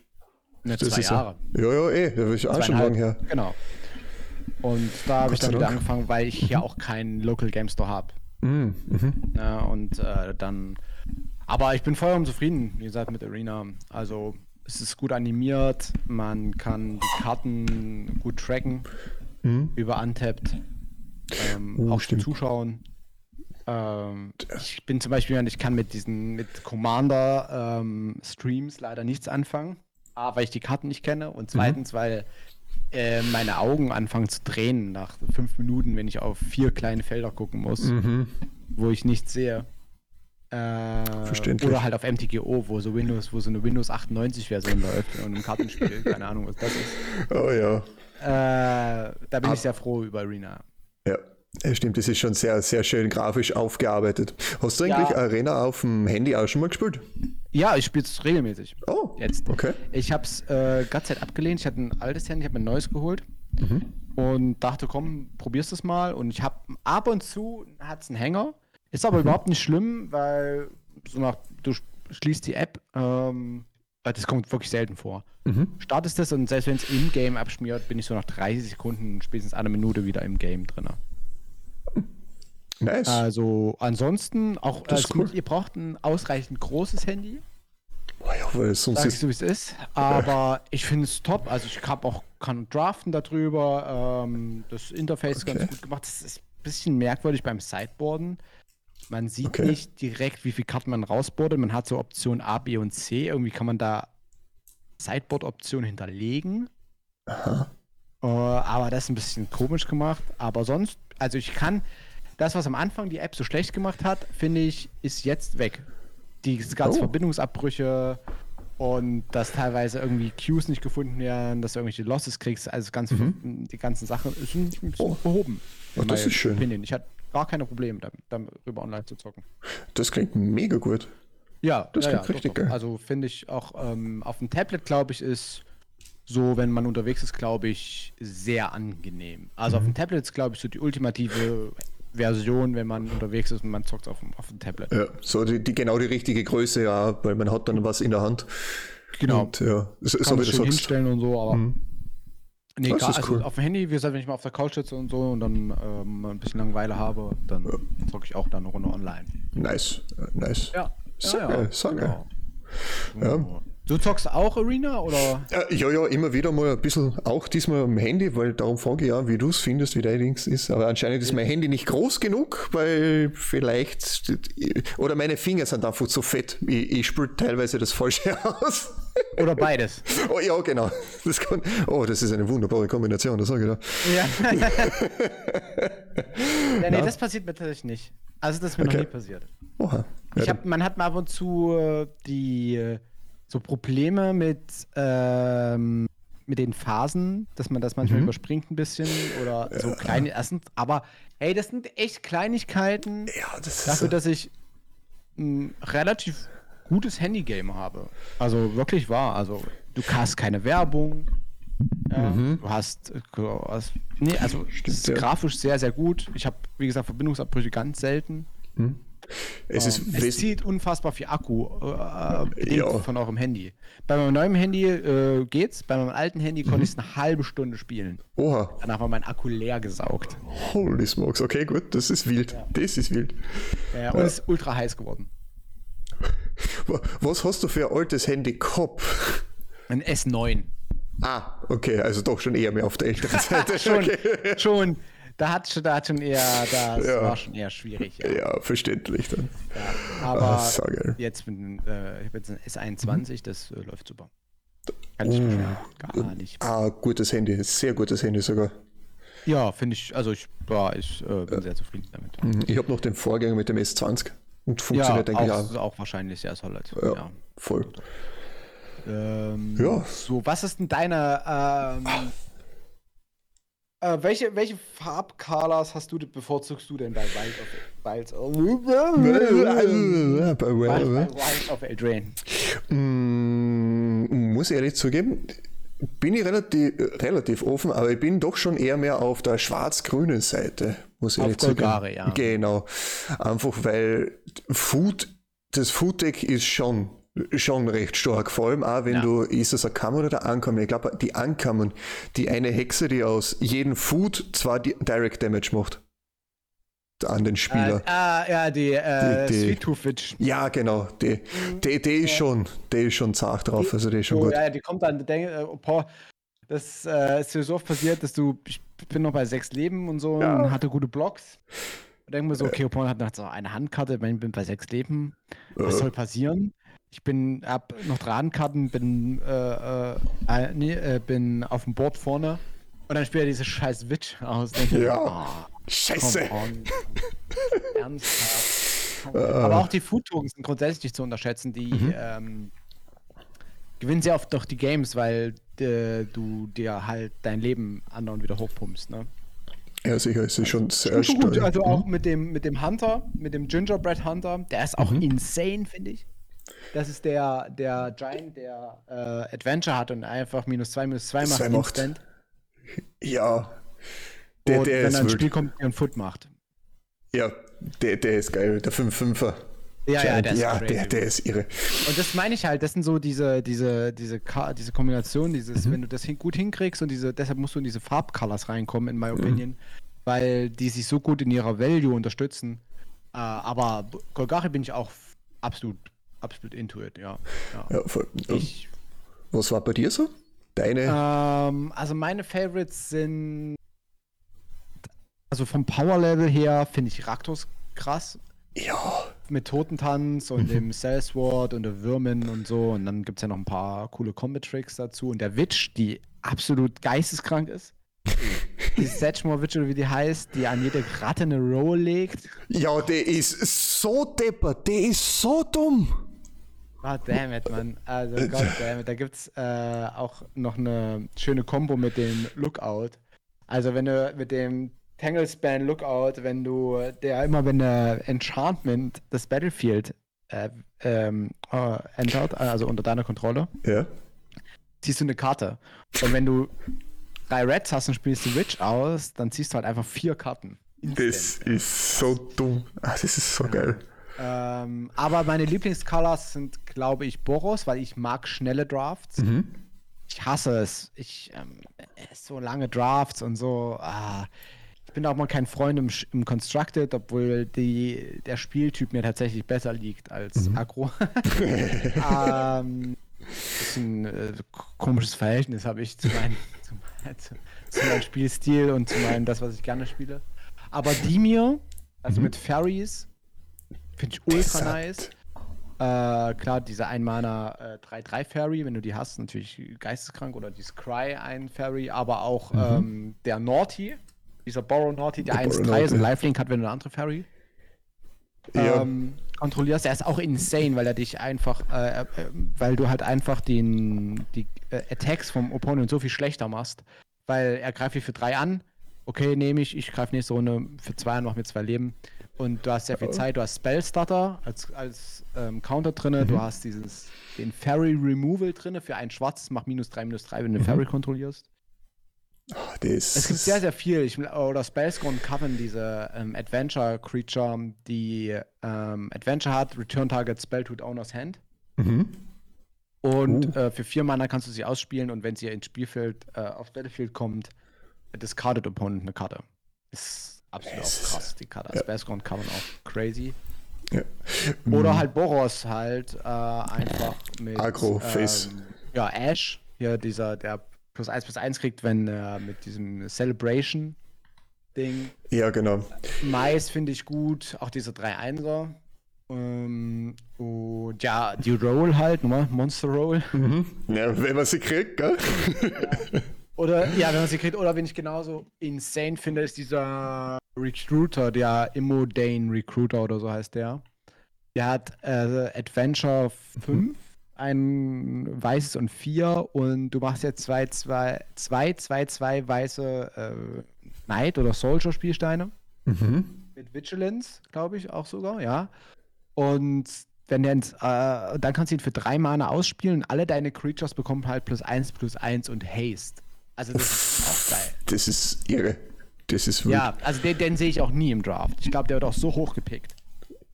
Ne, Das zwei ist Jahre. Ja, ja, eh. Das ist auch schon lang her. Genau. Und da habe ich dann wieder Dank. angefangen, weil ich hier auch keinen Local Game Store habe. Mhm, Ja, und äh, dann. Aber ich bin vollkommen zufrieden, wie gesagt, mit Arena. Also, es ist gut animiert, man kann die Karten gut tracken über Untapped. Ähm, Oh, auch stimmt. Zuschauen. Ähm, ich bin zum Beispiel, ich kann mit diesen mit Commander ähm, Streams leider nichts anfangen. A, weil ich die Karten nicht kenne und zweitens, weil äh, meine Augen anfangen zu tränen nach fünf Minuten, wenn ich auf vier kleine Felder gucken muss, Mhm. wo ich nichts sehe. Äh, Verständlich. Oder halt auf MTGO, wo so Windows, wo so eine Windows 98 Version läuft und im Kartenspiel, keine Ahnung, was das ist. Oh ja. Äh, da bin ich sehr froh über Arena. Ja. Ja, stimmt, das ist schon sehr, sehr schön grafisch aufgearbeitet. Hast du eigentlich Ja. Arena auf dem Handy auch schon mal gespielt? Ja, ich spiele es regelmäßig. Oh, Jetzt. okay. Ich habe es äh, ganze Zeit abgelehnt. Ich hatte ein altes Handy, ich habe mir ein neues geholt und dachte, komm, probierst es mal. Und ich habe ab und zu hat es einen Hänger. Ist aber überhaupt nicht schlimm, weil so nach, du sch- schließt die App, ähm, das kommt wirklich selten vor. Startest das und selbst wenn es im Game abschmiert, bin ich so nach 30 Sekunden, spätestens eine Minute wieder im Game drin. Nice. Also ansonsten auch, Das ist also, cool. ihr braucht ein ausreichend großes Handy. oh ja, weil sonst Sag ich ist. so, wie es ist. Aber ich finde es top. Also ich habe auch kann draften darüber. Ähm, das Interface ist Okay. ganz gut gemacht. Das ist ein bisschen merkwürdig beim Sideboarden. Man sieht Okay. nicht direkt, wie viele Karten man rausboardet. Man hat so Optionen A, B und C. Irgendwie kann man da Sideboard-Optionen hinterlegen. Aha. Äh, aber das ist ein bisschen komisch gemacht. Aber sonst, also ich kann, das, was am Anfang die App so schlecht gemacht hat, finde ich, ist jetzt weg. Die ganzen Oh. Verbindungsabbrüche und dass teilweise irgendwie Queues nicht gefunden werden, dass du irgendwelche Losses kriegst, also ganz, die ganzen Sachen sind Oh. behoben. In das ist schön. Opinion. Ich hatte gar keine Probleme darüber online zu zocken. Das klingt mega gut. Ja, Das ja, klingt ja, richtig geil. Also finde ich auch ähm, auf dem Tablet, glaube ich, ist so, wenn man unterwegs ist, glaube ich, sehr angenehm. Also Mhm. auf dem Tablet ist, glaube ich, so die ultimative Version, wenn man unterwegs ist und man zockt auf dem, auf dem Tablet. Ja, so die, die genau die richtige Größe, ja, weil man hat dann was in der Hand. Genau. Und ja, so, Kann so wie schön hinstellen und so, aber. Nee, Das gar, also cool. auf dem Handy, wie gesagt, wenn ich mal auf der Couch sitze und so und dann ähm, ein bisschen Langeweile habe, dann zocke ich auch dann eine Runde online. Nice, äh, nice. Ja. So ja, so geil. genau. Du zockst auch Arena oder? Äh, Ja, ja, immer wieder mal ein bisschen, auch diesmal am Handy, weil darum frage ich ja, wie du es findest, wie dein Dings ist. Aber anscheinend ist mein Handy nicht groß genug, weil vielleicht, oder meine Finger sind einfach zu fett. Ich, ich spiele teilweise das Falsche aus. Oder beides? Oh ja, genau. Das kann, oh, das ist eine wunderbare Kombination, das sage ich da. Ja. ja, nee, das passiert mir tatsächlich nicht. Also das ist mir Okay. noch nie passiert. Oha. Ich Ja, hab, man hat mal ab und zu äh, die äh, so Probleme mit, ähm, mit den Phasen, dass man das manchmal überspringt ein bisschen oder so kleine Essen. Aber hey, das sind echt Kleinigkeiten ja, das ist dafür, so- dass ich ein relativ gutes Handygame habe. Also wirklich wahr. Also du hast keine Werbung. Ja, Du hast, hast nee, also es ist ja. grafisch sehr, sehr gut. Ich habe, wie gesagt, Verbindungsabbrüche ganz selten. Es ist es zieht unfassbar viel Akku äh, bedingt Ja. von eurem Handy. Bei meinem neuen Handy äh, geht's, bei meinem alten Handy Mhm. konnte ich es eine halbe Stunde spielen. Oha, Danach war mein Akku leer gesaugt. holy smokes. Okay, gut, das ist wild. Das ist wild. Äh, und es ist ultra heiß geworden. Wa- Was hast du für ein altes Handy gehabt? Ein S9. Ah, okay, also doch schon eher mehr auf der älteren Seite. schon, Okay. schon. Da hat schon, da hat schon eher, das Ja. war schon eher schwierig. Ja. Ja, verständlich dann. Ja, aber Ah, so geil. jetzt mit dem, äh, ich habe jetzt ein S21, das äh, läuft super. Kann ich beschweren. Gar nicht. Ah, gutes Handy, sehr gutes Handy sogar. Ja, finde ich, also ich, ja, ich äh, bin sehr zufrieden damit. Ich habe noch den Vorgänger mit dem S20 und Ja, funktioniert, denke ich, auch, ist auch wahrscheinlich sehr solid. Ja, Ja. voll. Ähm, Ja. So, was ist denn deine, ähm, äh, welche, welche Farbcolors hast du, bevorzugst du denn bei Wild of, Wild, bei, bei Wild of Eldraine? Mm, muss ehrlich zugeben, bin ich relativ, relativ offen, aber ich bin doch schon eher mehr auf der schwarz-grünen Seite, muss ich Auf ehrlich zugeben. Golgari, ja. Genau. Einfach weil Food, das Food-Deck ist schon, schon recht stark. Vor allem auch, wenn Ja. du, ist es ein Kammern oder Ankommen? Ich glaube, die Ankommen, die eine Hexe, die aus jedem Food zwar die Direct Damage macht. An den Äh, Spieler. ah, ja, die, äh, Die- die-. Ja, genau. Die, die, die ist schon, die ist schon zart drauf, also die ist schon Oh, gut. ja, die kommt dann, denk, äh, oh, boah, das äh, ist so oft passiert, dass du, ich bin noch bei sechs Leben und so Ja. und hatte gute Blocks. Und denke mir so, okay, Opon hat noch so eine Handkarte, ich bin bei sechs Leben. Was Äh. soll passieren? Ich bin, hab noch drei Handkarten, bin, äh, äh, nee, äh, bin auf dem Board vorne und dann spielt er diese scheiß Witch aus. Denke, Ja. oh, Scheiße. Ernsthaft. Aber auch die Food-Token sind grundsätzlich nicht zu unterschätzen. Die Mhm. ähm, gewinnen sehr oft doch die Games, weil äh, du dir halt dein Leben anderen wieder hochpumpst. Ne? Ja, sicher, es ist schon sehr Gut, gut, stark. also auch mit dem, mit dem Hunter, mit dem Gingerbread Hunter, der ist auch Mhm. insane, finde ich. Das ist der, der Giant, der äh, Adventure hat und einfach minus 2, minus 2 macht Zwei macht. instant. Ja. Der, und der wenn ist wild. Spiel kommt, der einen Foot macht. Ja, der, der ist geil. Der 5-5er. Ja, ja, der ist ja der, der ist irre. Und das meine ich halt, das sind so diese, diese, diese, Ka diese Kombination, Mhm. dieses, wenn du das hin gut hinkriegst und diese, deshalb musst du in diese Farbcolors reinkommen, in my Mhm. opinion, weil die sich so gut in ihrer Value unterstützen. Äh, aber Golgari bin ich auch absolut, absolut into it, ja. ja. Ja, voll. Ich, Was war bei dir so? Deine? ähm, also meine Favorites sind, also vom Power-Level her finde ich Raktos krass. ja. mit Totentanz und dem Cellsword und der Würmen und so. Und dann gibt es ja noch ein paar coole Combat-Tricks dazu. Und der Witch, die absolut geisteskrank ist. die Sedgemore Witch oder wie die heißt, die an jede Ratte eine Roll legt. Ja, der ist so deppert. Der ist so dumm. God damn it, Mann. Also, God damn it. Da gibt es äh, auch noch eine schöne Combo mit dem Lookout. Also, wenn du mit dem Tanglespan Lookout, wenn du der immer, wenn der Enchantment das Battlefield äh, ähm, äh, entert, also unter deiner Kontrolle, Ja. ziehst du eine Karte. Und wenn du drei Reds hast und spielst die Witch aus, dann ziehst du halt einfach vier Karten. Das ist so dumm. Ah, das ist so geil. Ähm, aber meine Lieblingscolors sind, glaube ich, Boros, weil ich mag schnelle Drafts. Mhm. Ich hasse es. Ich ähm, äh, so lange Drafts und so. Ah. Ich bin auch mal kein Freund im, im Constructed, obwohl die, der Spieltyp mir tatsächlich besser liegt als Mhm. Aggro. ähm, bisschen äh, k- komisches Verhältnis habe ich zu meinem, zu, mein- zu, zu meinem Spielstil und zu meinem, das, was ich gerne spiele. Aber Dimir, also mit Fairies, finde ich ultra Desert. nice. Äh, klar, diese Einmaner äh, 3-3 Fairy, wenn du die hast, natürlich geisteskrank. Oder die Scry ein Fairy, aber auch ähm, der Naughty, dieser Borrow Naughty, der Der Borrow 1-3 Naughty. so ein Lifelink hat, wenn du eine andere Fairy Ja. ähm, kontrollierst. Er ist auch insane, weil er dich einfach, äh, äh, weil du halt einfach den, die äh, Attacks vom Opponent so viel schlechter machst. Weil er greift dich für drei an. Okay, nehme ich. Ich greife nächste Runde für zwei an, mach mir zwei Leben. Und du hast sehr viel Zeit. Du hast Spellstarter als, als ähm, Counter drinne. Du hast dieses, den Fairy Removal drinne für ein schwarzes, mach minus drei, minus drei, wenn du Fairy kontrollierst. Das Es gibt sehr, sehr viel. Ich, oder Spellscorn Coven, diese ähm, Adventure Creature, die ähm, Adventure hat, Return Target Spell to Owner's Hand. Mhm. Und Uh. äh, für vier Mana kannst du sie ausspielen und wenn sie ins Spielfeld, äh, aufs Battlefield kommt, discardet Opponent eine Karte. Ist absolut auch krass, die Karte. ja. Spellscorn Coven auch crazy. Ja. Oder halt Boros halt äh, einfach mit Face. Ähm, ja, Ash, hier dieser, der plus 1 plus 1 kriegt, wenn er mit diesem Celebration Ding. Ja, genau. Mais finde ich gut, auch diese 3-1er. Ähm, und ja, die Roll halt, ne? Monster Roll. Ja, wenn man sie kriegt, gell? Oder, ja, wenn man sie kriegt, oder wenn ich genauso insane finde, ist dieser Recruiter, der Immodane Recruiter oder so heißt der. Der hat äh, Adventure 5, ein weißes und 4 und du machst jetzt 2, 2, 2, 2, 2 weiße äh, Knight oder Soldier Spielsteine. Mhm. Mit Vigilance, glaube ich, auch sogar, ja. Und wenn der ins, äh, dann kannst du ihn für drei Mana ausspielen und alle deine Creatures bekommen halt plus eins, plus eins und Haste. Also das ist auch geil. Das ist irre. Das ist. Ja, also den, den sehe ich auch nie im Draft. Ich glaube, der wird auch so hoch gepickt.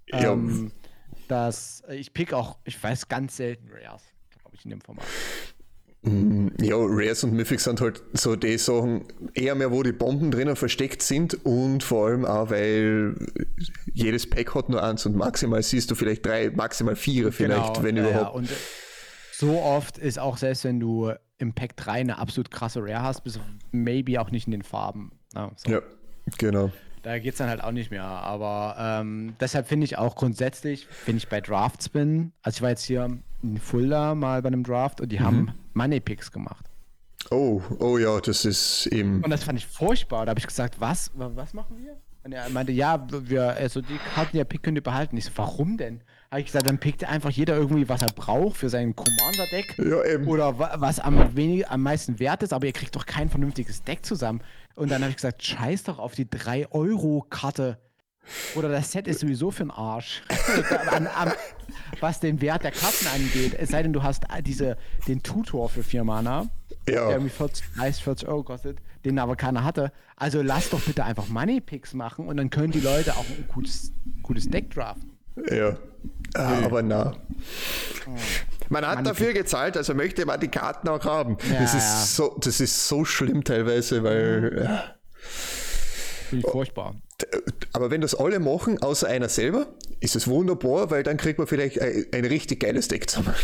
Ja. Ähm, dass äh, ich pick auch, ich weiß ganz selten Rares, glaube ich, in dem Format. Ja, Rares und Mythics sind halt so die Sachen, eher mehr, wo die Bomben drinnen versteckt sind und vor allem auch, weil jedes Pack hat nur eins und maximal siehst du vielleicht drei, maximal vier vielleicht, wenn Genau, ja, überhaupt. Ja, und so oft ist auch selbst wenn du im Pack 3 eine absolut krasse Rare hast, bist du maybe auch nicht in den Farben. Ja, so. ja, genau. Da geht es dann halt auch nicht mehr. Aber ähm, deshalb finde ich auch grundsätzlich, wenn ich bei Drafts bin, also ich war jetzt hier in Fulda mal bei einem Draft und die haben Money Picks gemacht. Oh, oh ja, das ist eben. Und das fand ich furchtbar. Da habe ich gesagt, was, wa- was machen wir? Und er meinte, ja, wir, also die Karten, die er pickt, könnt ihr behalten. Ich so, warum denn? Habe ich gesagt, dann pickt einfach jeder irgendwie, was er braucht für sein Commander-Deck. Ja, eben. Oder wa was am, wenig, am meisten wert ist, aber ihr kriegt doch kein vernünftiges Deck zusammen. Und dann habe ich gesagt, scheiß doch auf die 3-Euro-Karte. Oder das Set ist sowieso für den Arsch. an, an, was den Wert der Karten angeht. Es sei denn, du hast diese, den Tutor für 4 Mana, der Ja, irgendwie 40, 30, 40 Euro kostet, den aber keiner hatte. Also lass doch bitte einfach Money Picks machen und dann können die Leute auch ein gutes, gutes Deck draften. Ja. Ah, aber na. Man hat dafür gezahlt, also möchte man die Karten auch haben. Ja, das, ist ja. So, das ist so schlimm teilweise, weil. Ja. Finde ich furchtbar. Aber wenn das alle machen, außer einer selber, ist es wunderbar, weil dann kriegt man vielleicht ein, ein richtig geiles Deck zusammen.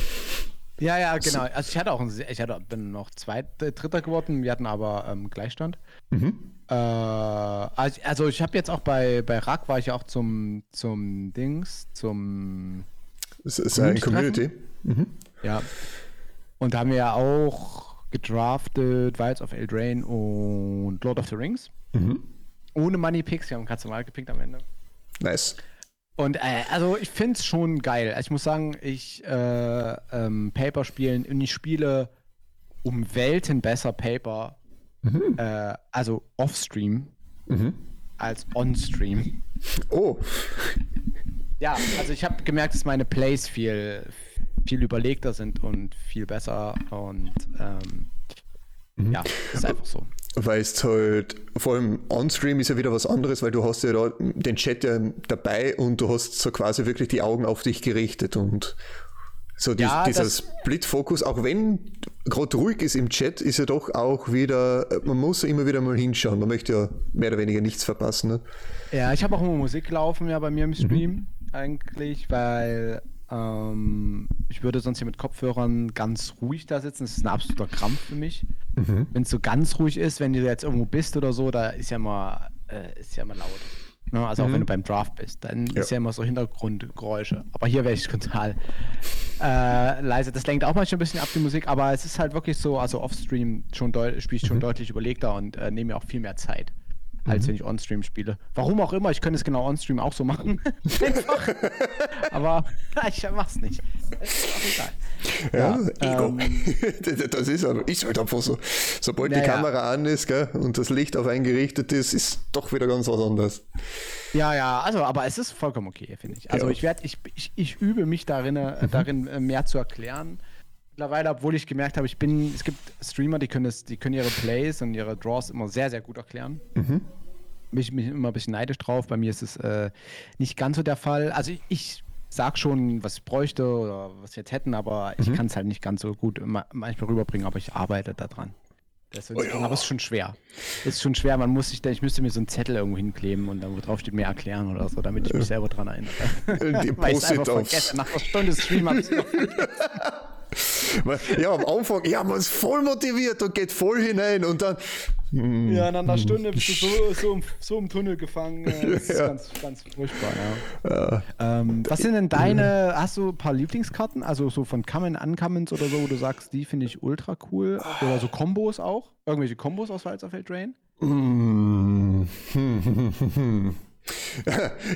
Ja, ja, genau. Also ich hatte auch, ein, ich hatte, bin noch zweit, äh, dritter geworden. Wir hatten aber ähm, Gleichstand. Äh, also, ich habe jetzt auch bei, bei Rack war ich ja auch zum, zum Dings, zum Das ist eine Community Community. Ja. Und da haben wir ja auch gedraftet Wilds of Eldraine und Lord of the Rings. Ohne Money Picks, wir haben ganz normal gepickt am Ende. Nice. Und äh, also ich finde es schon geil. Also ich muss sagen, ich äh, ähm, Paper spielen und ich spiele um Welten besser Paper, äh, also off-Stream, als on-Stream. Oh, Ja, also ich habe gemerkt, dass meine Plays viel, viel überlegter sind und viel besser und ähm, ja, ist einfach so. weil es halt, vor allem On-Stream ist ja wieder was anderes, weil du hast ja da den Chat ja dabei und du hast so quasi wirklich die Augen auf dich gerichtet und so dies, Ja, dieser Split-Fokus, auch wenn gerade ruhig ist im Chat, ist ja doch auch wieder, man muss immer wieder mal hinschauen, man möchte ja mehr oder weniger nichts verpassen. Ne? Ja, ich habe auch immer Musik laufen ja bei mir im Stream eigentlich, weil ähm, ich würde sonst hier mit Kopfhörern ganz ruhig da sitzen. Das ist ein absoluter Krampf für mich. Wenn es so ganz ruhig ist, wenn du jetzt irgendwo bist oder so, da ist ja mal, äh, ist ja mal laut. Ne? Also auch wenn du beim Draft bist, dann ist ja immer so Hintergrundgeräusche. Aber hier wäre ich total äh, leise. Das lenkt auch manchmal ein bisschen ab die Musik, aber es ist halt wirklich so, also Offstream schon spiele ich schon deutlich überlegter und äh, nehme mir auch viel mehr Zeit, als wenn ich On-Stream spiele. Warum auch immer, ich könnte es genau On-Stream auch so machen. Aber ich mach's nicht. Es ist auch egal. Ja, Ja, Ego. das ist, ist halt einfach so. Sobald die. Kamera an ist gell, und das Licht auf einen gerichtet ist, ist doch wieder ganz was anderes. Ja, ja, also, aber es ist vollkommen okay, finde ich. Also Ja. ich werde, ich, ich, ich übe mich darin, äh, darin äh, mehr zu erklären, mittlerweile, obwohl ich gemerkt habe, ich bin, es gibt Streamer, die können das, die können ihre Plays und ihre Draws immer sehr, sehr gut erklären. Mhm. Bin ich bin immer ein bisschen neidisch drauf. Bei mir ist es äh, nicht ganz so der Fall. Also ich sag schon, was ich bräuchte oder was wir jetzt hätten, aber ich mhm. kann es halt nicht ganz so gut manchmal rüberbringen, aber ich arbeite daran. Das oh ja. Aber es ist schon schwer. Ist schon schwer. Man muss sich, ich müsste mir so einen Zettel irgendwo hinkleben und dann drauf steht mir erklären oder so, damit ich mich selber dran erinnere. Die Weil ich einfach vergesse. Nach einer Stunde Stream habe ich noch Ja, am Anfang, ja, man ist voll motiviert und geht voll hinein und dann. Mm, ja, nach einer Stunde bist du so, so, so im Tunnel gefangen. Das ist ja. ganz, ganz furchtbar, ja. ja. Ähm, was sind denn deine, hast du ein paar Lieblingskarten? Also so von Common, Uncommons oder so, wo du sagst, die finde ich ultra cool. Oder so Kombos auch? Irgendwelche Kombos aus of Drain? Mm.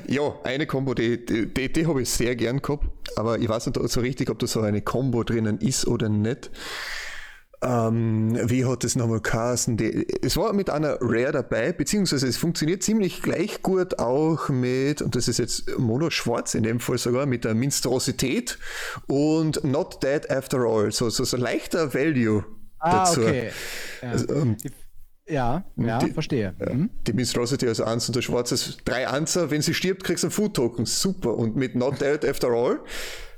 Ja, eine Combo, die, die, die, habe ich sehr gern gehabt, aber ich weiß nicht so richtig, ob da so eine Combo drinnen ist oder nicht. Ähm, wie hat es nochmal geheißen? Die, es war mit einer Rare dabei, beziehungsweise es funktioniert ziemlich gleich gut auch mit, und das ist jetzt Mono Schwarz in dem Fall sogar, mit der Minstrosität und Not Dead After All. So, so, so leichter Value ah, dazu. Okay. Ja. Also, ähm, ja, ja, die, verstehe. Ja, mhm. Die Monstrosity also eins und der Schwarze drei Anzer. Wenn sie stirbt, kriegst du einen Food Token. Super. Und mit Not Dead After All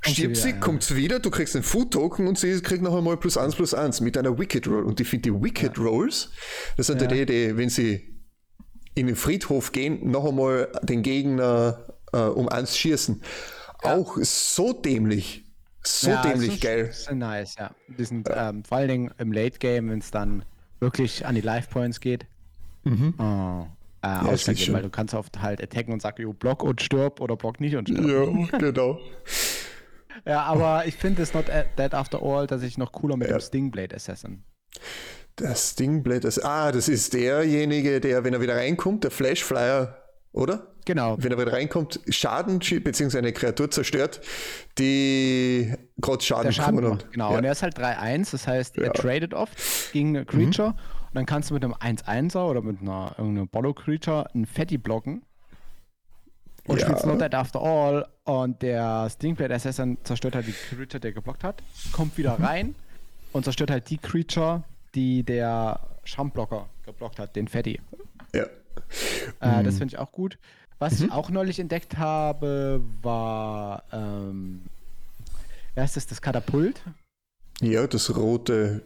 stirbt sie, ja. kommt sie wieder, du kriegst einen Food Token und sie kriegt noch einmal plus eins plus eins mit einer Wicked Roll. Und ich finde die Wicked ja. Rolls, das sind ja. die, die, wenn sie in den Friedhof gehen, noch einmal den Gegner äh, um eins schießen. Auch so dämlich. So dämlich geil. Sind nice, ja. Die sind ähm, vor allen Dingen im Late Game, wenn es dann wirklich an die Life Points geht. Mhm. Oh. Äh, ja, ausschlaggebend, weil du kannst oft halt attacken und sagen, jo, block und stirb oder block nicht und stirb. Ja, genau. ja, aber ich finde es not dead after all, dass ich noch cooler mit ja. dem Stingblade Assassin. Der Stingblade, das, ah, das ist derjenige, der, wenn er wieder reinkommt, der Flashflyer oder? Genau. Wenn er wieder reinkommt, Schaden bzw. eine Kreatur zerstört, die gerade Schaden, Schaden bekommen hat. Genau, ja. und er ist halt 3-1, das heißt, ja. er tradet oft gegen eine Creature mhm. und dann kannst du mit einem 1-1er oder mit einer irgendeiner Bollo-Creature einen Fatty blocken und ja. spielst Not Dead After All und der Stingblade Assassin zerstört halt die Creature, der geblockt hat, kommt wieder mhm. rein und zerstört halt die Creature, die der Schamblocker geblockt hat, den Fatty. Ja. Äh, Das finde ich auch gut. Was mhm. ich auch neulich entdeckt habe, war, ähm, ist das, das Katapult? Ja, das rote,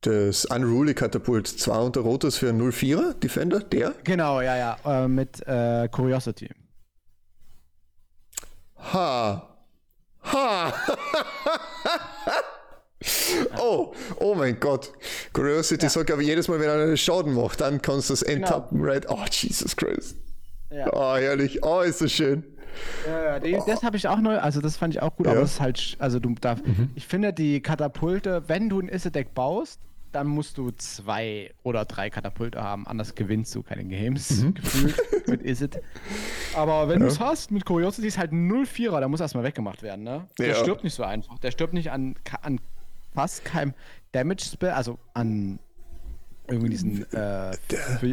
das Unruly Katapult. Zwar unter Rotes für 04er Defender, der? Genau, ja, ja, äh, mit äh, Curiosity. Ha. Ha. oh, oh mein Gott. Curiosity ja. sagt aber jedes Mal, wenn er einen Schaden macht, dann kannst du es genau. enttappen, genau. right? Oh, Jesus Christ. Ja. Oh, herrlich. Oh, ist das schön. Ja, ja oh. das habe ich auch neu, also das fand ich auch gut, ja. aber das ist halt, also du darfst, mhm. ich finde die Katapulte, wenn du ein Isse-Deck baust, dann musst du zwei oder drei Katapulte haben, anders gewinnst du keine Games, mhm. gefühlt, mit Isit. Aber wenn ja. du es hast, mit Curiosity ist halt 0-4er, da muss erstmal weggemacht werden, ne? Der ja. stirbt nicht so einfach. Der stirbt nicht an, an fast keinem Damage-Spell, also an irgendwie diesen äh,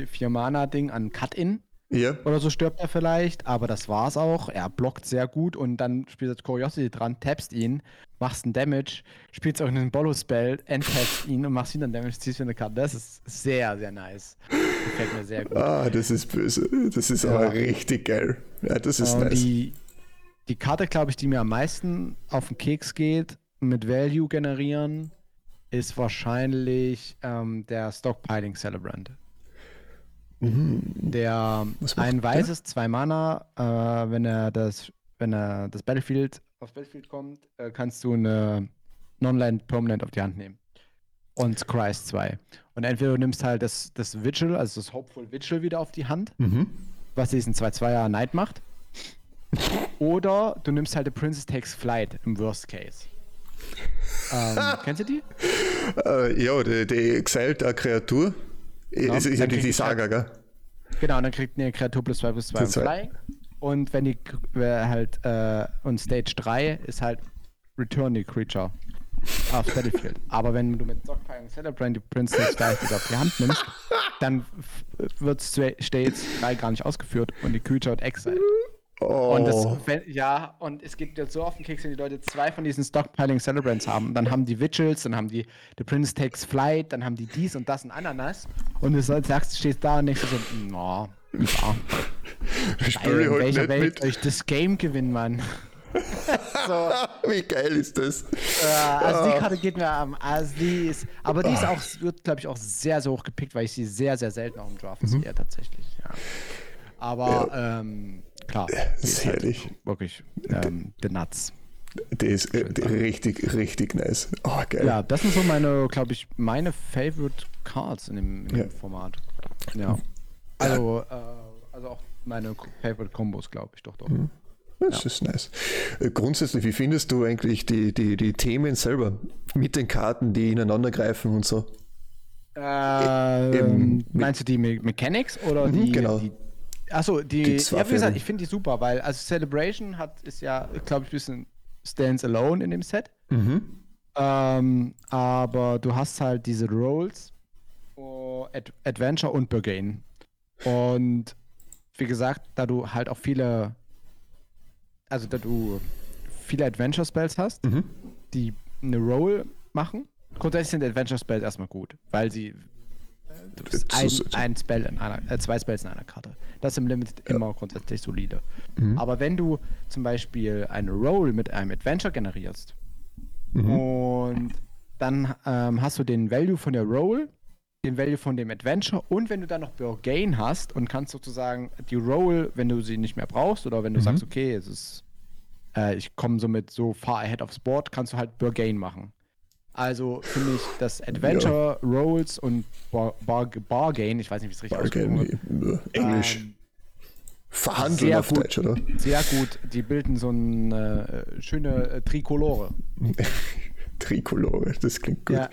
Vier-Mana-Ding, an Cut-In. Ja. Oder so stirbt er vielleicht, aber das war's auch. Er blockt sehr gut und dann spielst du Curiosity dran, tappst ihn, machst einen Damage, spielst auch einen Bolo-Spell, enttappst ihn und machst ihn dann Damage, ziehst du eine Karte. Das ist sehr, sehr nice. Gefällt mir sehr gut. Ah, das ist böse. Das ist ja. aber richtig geil. Ja, das ist und nice. Die, die Karte, glaube ich, die mir am meisten auf den Keks geht, mit Value generieren, ist wahrscheinlich ähm, der Stockpiling Celebrant. Mhm. Der ein weißes, zwei Mana, äh, wenn er das, wenn er das Battlefield aufs Battlefield kommt, äh, kannst du eine Non-Land Permanent auf die Hand nehmen. Und Christ 2. Und entweder du nimmst halt das, das Vigil, also das Hopeful Vigil wieder auf die Hand, mhm. was diesen 2-2er Knight macht. Oder du nimmst halt The Princess Takes Flight im Worst Case. ähm, kennst du die? Äh, ja, die, die Exiled Kreatur. Genau. Ist, ist ja die, die Saga, gell? Genau, und dann kriegt eine Kreatur plus 2 plus 2 im Flying. Und wenn die halt, äh, und Stage 3 ist halt Return the Creature aufs Battlefield. Aber wenn du mit Stockpile und Celebrate die Princess gleich wieder auf die Hand nimmst, dann wird Stage 3 gar nicht ausgeführt und die Creature wird exiled. Oh. Und das, wenn, ja, und es gibt jetzt so auf den Keks, wenn die Leute zwei von diesen Stockpiling Celebrants haben. Dann haben die Vigils, dann haben die The Prince Takes Flight, dann haben die dies und das und Ananas. Und du sagst, stehst da und denkst so, no, ja, ich in heute welcher nicht Welt mit. ich das Game gewinnen, Mann? so, Wie geil ist das? äh, also die Karte geht mir am, also die ist, aber die ist auch, wird glaube ich auch sehr, sehr hoch gepickt, weil ich sie sehr, sehr selten auch im Draft sehe, tatsächlich, ja. Aber, ähm, klar, Das ist halt wirklich, ähm, the nuts. Der ist äh, der richtig, richtig nice. Oh, geil. Ja, das sind so meine, glaube ich, meine Favorite Cards in dem, in dem Ja. Format. Ja. Also, äh, also auch meine Favorite Combos, glaube ich, doch, doch. Das ist nice. Äh, Grundsätzlich, wie findest du eigentlich die, die, die Themen selber mit den Karten, die ineinander greifen und so? Ähm, mit- meinst du die Me Mechanics oder Mhm, die? genau. Die, achso, die. Die ja, wie gesagt, ich finde die super, weil also Celebration hat ist ja, glaube ich, ein bisschen stands alone in dem Set. Mhm. Ähm, aber du hast halt diese Rolls, oh, Ad Adventure und Burgain. Und wie gesagt, da du halt auch viele, also da du viele Adventure Spells hast, Mhm. die eine Roll machen. Grundsätzlich sind Adventure Spells erstmal gut, weil sie du bist So- ein, Spell in einer, äh, zwei Spells in einer Karte. Das ist im Limit immer grundsätzlich solide. Mhm. Aber wenn du zum Beispiel eine Roll mit einem Adventure generierst und dann ähm, hast du den Value von der Roll, den Value von dem Adventure und wenn du dann noch Burgain hast und kannst sozusagen die Roll, wenn du sie nicht mehr brauchst oder wenn du sagst, okay, es ist, äh, ich komme somit so far ahead aufs Board, kannst du halt Burgain machen. Also finde ich, dass Adventure, Rolls und Bar, Bar, Bargain, ich weiß nicht, wie es richtig ausgesprochen wird, Bargain, äh, Englisch. ähm, Verhandeln sehr auf gut. Deutsch, oder? sehr gut. Die bilden so eine äh, schöne äh, Trikolore. Trikolore, das klingt gut. Ja.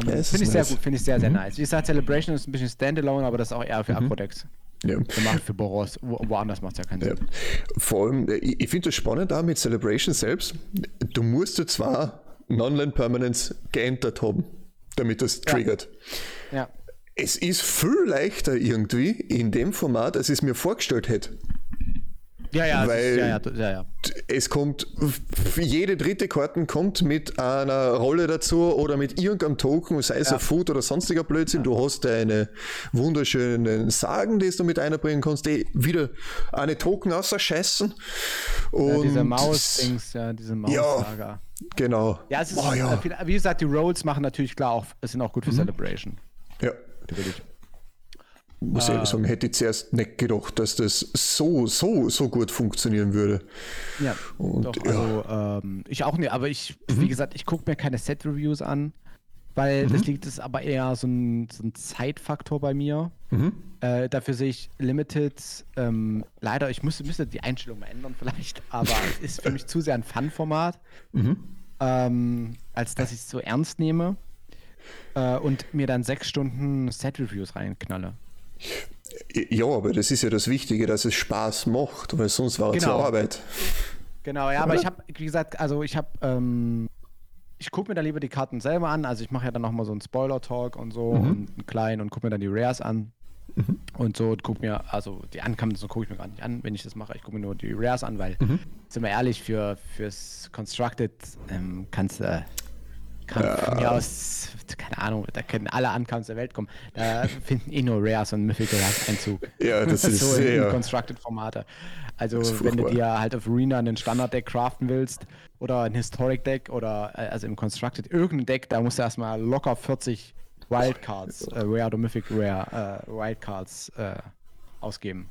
Ähm, es finde ich sehr nice. gut, finde ich sehr, sehr nice. Wie gesagt, Celebration ist ein bisschen Standalone, aber das ist auch eher Mhm. für Aquadex Ja. gemacht, für Boros. Wo, woanders macht es ja keinen Ja. Sinn. Vor allem, äh, ich, ich finde das spannend da mit Celebration selbst. Du musst ja zwar Non-Land Permanence geentert haben, damit das triggert. Ja. Es ist viel leichter irgendwie in dem Format, als ich es mir vorgestellt hätte. Ja, ja, Weil- ja, ja, ja, ja. Es kommt, jede dritte Karten kommt mit einer Rolle dazu oder mit irgendeinem Token, sei es ein Food oder sonstiger Blödsinn. Du hast deine wunderschönen Sagen, die du mit einbringen kannst, die wieder eine Token ausscheißen. Und ja diese Maus-Dings, ja, diese Maus-Saga. Genau. Ja, es ist, Oh, äh, wie gesagt, die Rolls machen natürlich klar auch, es sind auch Mhm. gut für Celebration. ja. Natürlich. Muss Ah. ich ehrlich sagen, hätte ich zuerst nicht gedacht, dass das so, so, so gut funktionieren würde. Ja, Und, doch, ja. also ähm, ich auch nicht, aber ich, Mhm. wie gesagt, ich gucke mir keine Set-Reviews an, weil Mhm. das liegt es aber eher so ein, so ein Zeitfaktor bei mir. Mhm. Äh, dafür sehe ich Limited, ähm, leider, ich müsste, müsste die Einstellung mal ändern vielleicht, aber es ist für mich zu sehr ein Fun-Format, Mhm. ähm, als dass ich es so ernst nehme äh, und mir dann sechs Stunden Set-Reviews reinknalle. Ja, aber das ist ja das Wichtige, dass es Spaß macht, weil sonst war es Genau. ja Arbeit. Genau, ja, aber ich habe, wie gesagt, also ich habe, ähm, ich gucke mir da lieber die Karten selber an. Also ich mache ja dann nochmal so einen Spoiler-Talk und so und einen kleinen und gucke mir dann die Rares an. Und so und guck mir, also die Ankommen, so gucke ich mir gar nicht an, wenn ich das mache. Ich gucke mir nur die Rares an, weil, sind wir ehrlich, für, fürs Constructed ähm, kannst du, kann von mir aus, keine Ahnung, da können alle Ancounts der Welt kommen. Da finden eh nur Rares und Mythical Rares Einzug. Ja, das ist so in, in sehr- Constructed-Formate. Also Das wenn du dir halt auf Arena einen Standard-Deck craften willst oder ein Historic-Deck oder äh, also im Constructed irgendein Deck, da musst du erstmal locker 40 Wildcards, äh, Rare oder Mythic Rare äh, Wildcards äh, ausgeben.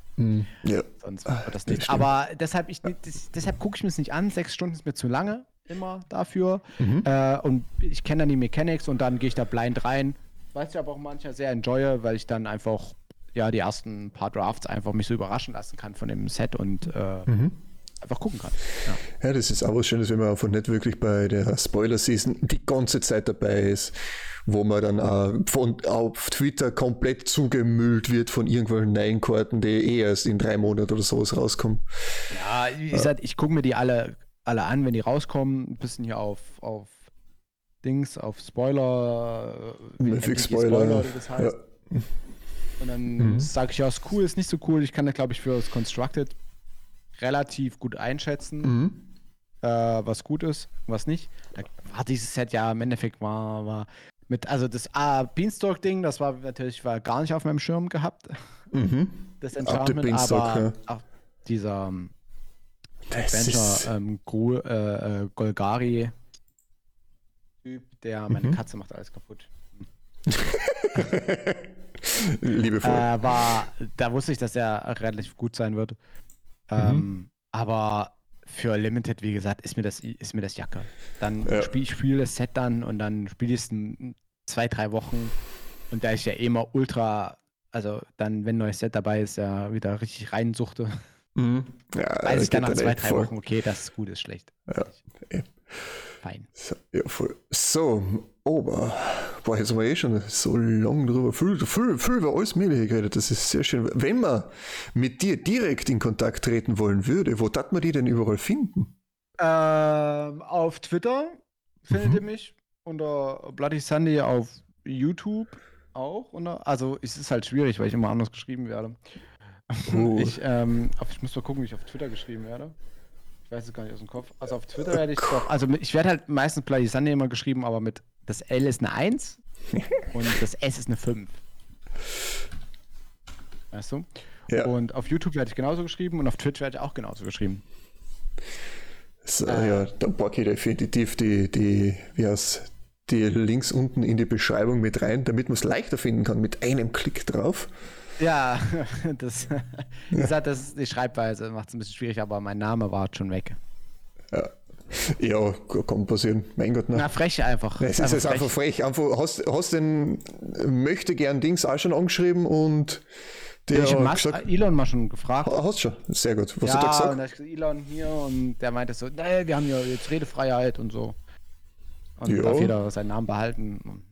Ja. Sonst Ah, wird das das nicht. stimmt. Aber deshalb, ich, das, deshalb gucke ich mir es nicht an. Sechs Stunden ist mir zu lange immer dafür. Mhm. Äh, und ich kenne dann die Mechanics und dann gehe ich da blind rein. Was ich aber auch manchmal sehr enjoye, weil ich dann einfach ja die ersten paar Drafts einfach mich so überraschen lassen kann von dem Set und äh, Mhm. einfach gucken kann. Ja. Ja, das ist auch was Schönes, wenn man einfach nicht wirklich bei der Spoiler-Season die ganze Zeit dabei ist, wo man dann auch von, auf Twitter komplett zugemüllt wird von irgendwelchen neuen Karten, die eh erst in drei Monaten oder sowas rauskommen. Ja, wie gesagt, ich gucke mir die alle, alle an, wenn die rauskommen. Ein bisschen hier auf, auf Dings, auf Spoiler. äh, wie Mythic endlich die Spoiler. wie das heißt. Und dann sage ich, ja, ist cool, ist nicht so cool. Ich kann da, glaube ich, für das Constructed relativ gut einschätzen, Mhm. äh, was gut ist, was nicht. Da war dieses Set ja im Endeffekt war, war mit, also das ah, Beanstalk-Ding, das war natürlich war gar nicht auf meinem Schirm gehabt, Mhm. das Enchantment, Beanstalk, aber ja. auch dieser ähm, Das Adventure ähm, Gru, äh, äh, Golgari Typ, der meine Mhm. Katze macht alles kaputt. liebevoll. Äh, war, da wusste ich, dass er relativ gut sein wird. Mhm. Ähm, aber für Limited, wie gesagt, ist mir das, ist mir das Jacke. Dann Ja. spiel ich spiele das Set dann und dann spiele ich es in zwei, drei Wochen. Und da ich ja eh immer ultra, also dann, wenn ein neues Set dabei ist, ja wieder richtig reinsuchte, Mhm. Ja, weiß ich dann nach zwei, drei voll. Wochen, okay, das ist gut, ist schlecht. Ja. Fein. So, ja, voll. So, aber, boah, jetzt haben wir eh schon so lang drüber, viel, viel, viel über alles Mögliche geredet, das ist sehr schön. Wenn man mit dir direkt in Kontakt treten wollen würde, wo darf man die denn überall finden? Ähm, auf Twitter findet Mhm. ihr mich unter Bloody Sunday auf YouTube auch. Unter, also es ist halt schwierig, weil ich immer anders geschrieben werde. Oh. Ich, ähm, ich muss mal gucken, wie ich auf Twitter geschrieben werde. Ich weiß es gar nicht aus dem Kopf. Also auf Twitter werde ich doch. Also ich werde halt meistens Bloody Sunday immer geschrieben, aber mit das L ist eine 1 und das S ist eine 5. Weißt du? Ja, Und auf YouTube werde ich genauso geschrieben und auf Twitch werde ich auch genauso geschrieben. so, äh, ja da packe ich definitiv die, die, wie heißt die Links unten in die Beschreibung mit rein, damit man es leichter finden kann, mit einem Klick drauf. Ja, das, wie gesagt, das ist die Schreibweise, macht es ein bisschen schwierig, aber mein Name war schon weg. Ja, kann passieren. Mein Gott, Na, na. frech einfach. Es ist jetzt einfach frech. Einfach, hast, hast den möchte gern Dings auch schon angeschrieben und der Ich hat habe gesagt, Elon mal schon gefragt. Ah, Hast schon, sehr gut. Was ja, hat er und gesagt? da hab ich gesagt, Elon hier und der meinte so, nee, wir haben ja jetzt Redefreiheit und so. Und Ja. darf jeder seinen Namen behalten.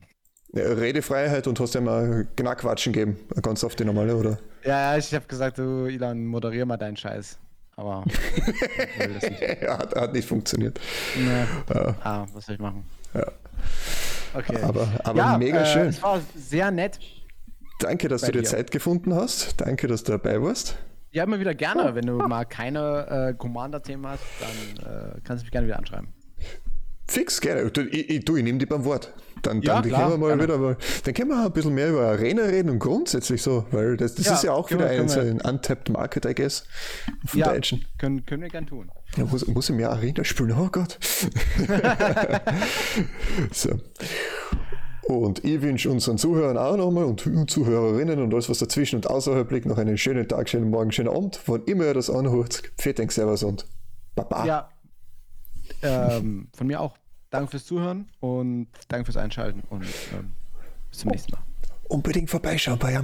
Ja, Redefreiheit und hast ihm mal genau Quatschen gegeben. Ganz auf die normale, oder? Ja, ich habe gesagt, du Elon, moderier mal deinen Scheiß. Aber er nicht. Ja, hat, hat nicht funktioniert. Nee. Ja, Ah, was soll ich machen? Ja. Okay. aber aber ja, mega äh, schön. Es war sehr nett. Danke, dass du dir dir. Zeit gefunden hast. Danke, dass du dabei warst. Ja, immer wieder gerne. Wenn du mal keine äh, Commander-Themen hast, dann äh, kannst du mich gerne wieder anschreiben. Fix, gerne. Du, ich, ich, du, ich nehme dich beim Wort. Dann, Ja, dann klar, können wir mal gerne. wieder mal, dann können wir ein bisschen mehr über Arena reden und grundsätzlich so, weil das, das Ja, ist ja auch wieder wir- ein, so ein untapped Market, I guess, von ja, Deutschen. können, können wir gern tun. Ja, muss, muss ich mehr Arena spielen? Oh Gott. so. Und ich wünsche unseren Zuhörern auch nochmal und Zuhörerinnen und alles, was dazwischen und außerhalb liegt, noch einen schönen Tag, schönen Morgen, schönen Abend. Wann immer ihr das anhört, vielen Dank, Servus und Baba. Ja, ähm, von mir auch. Danke fürs Zuhören und danke fürs Einschalten und ähm, bis zum nächsten Mal. Unbedingt vorbeischauen bei.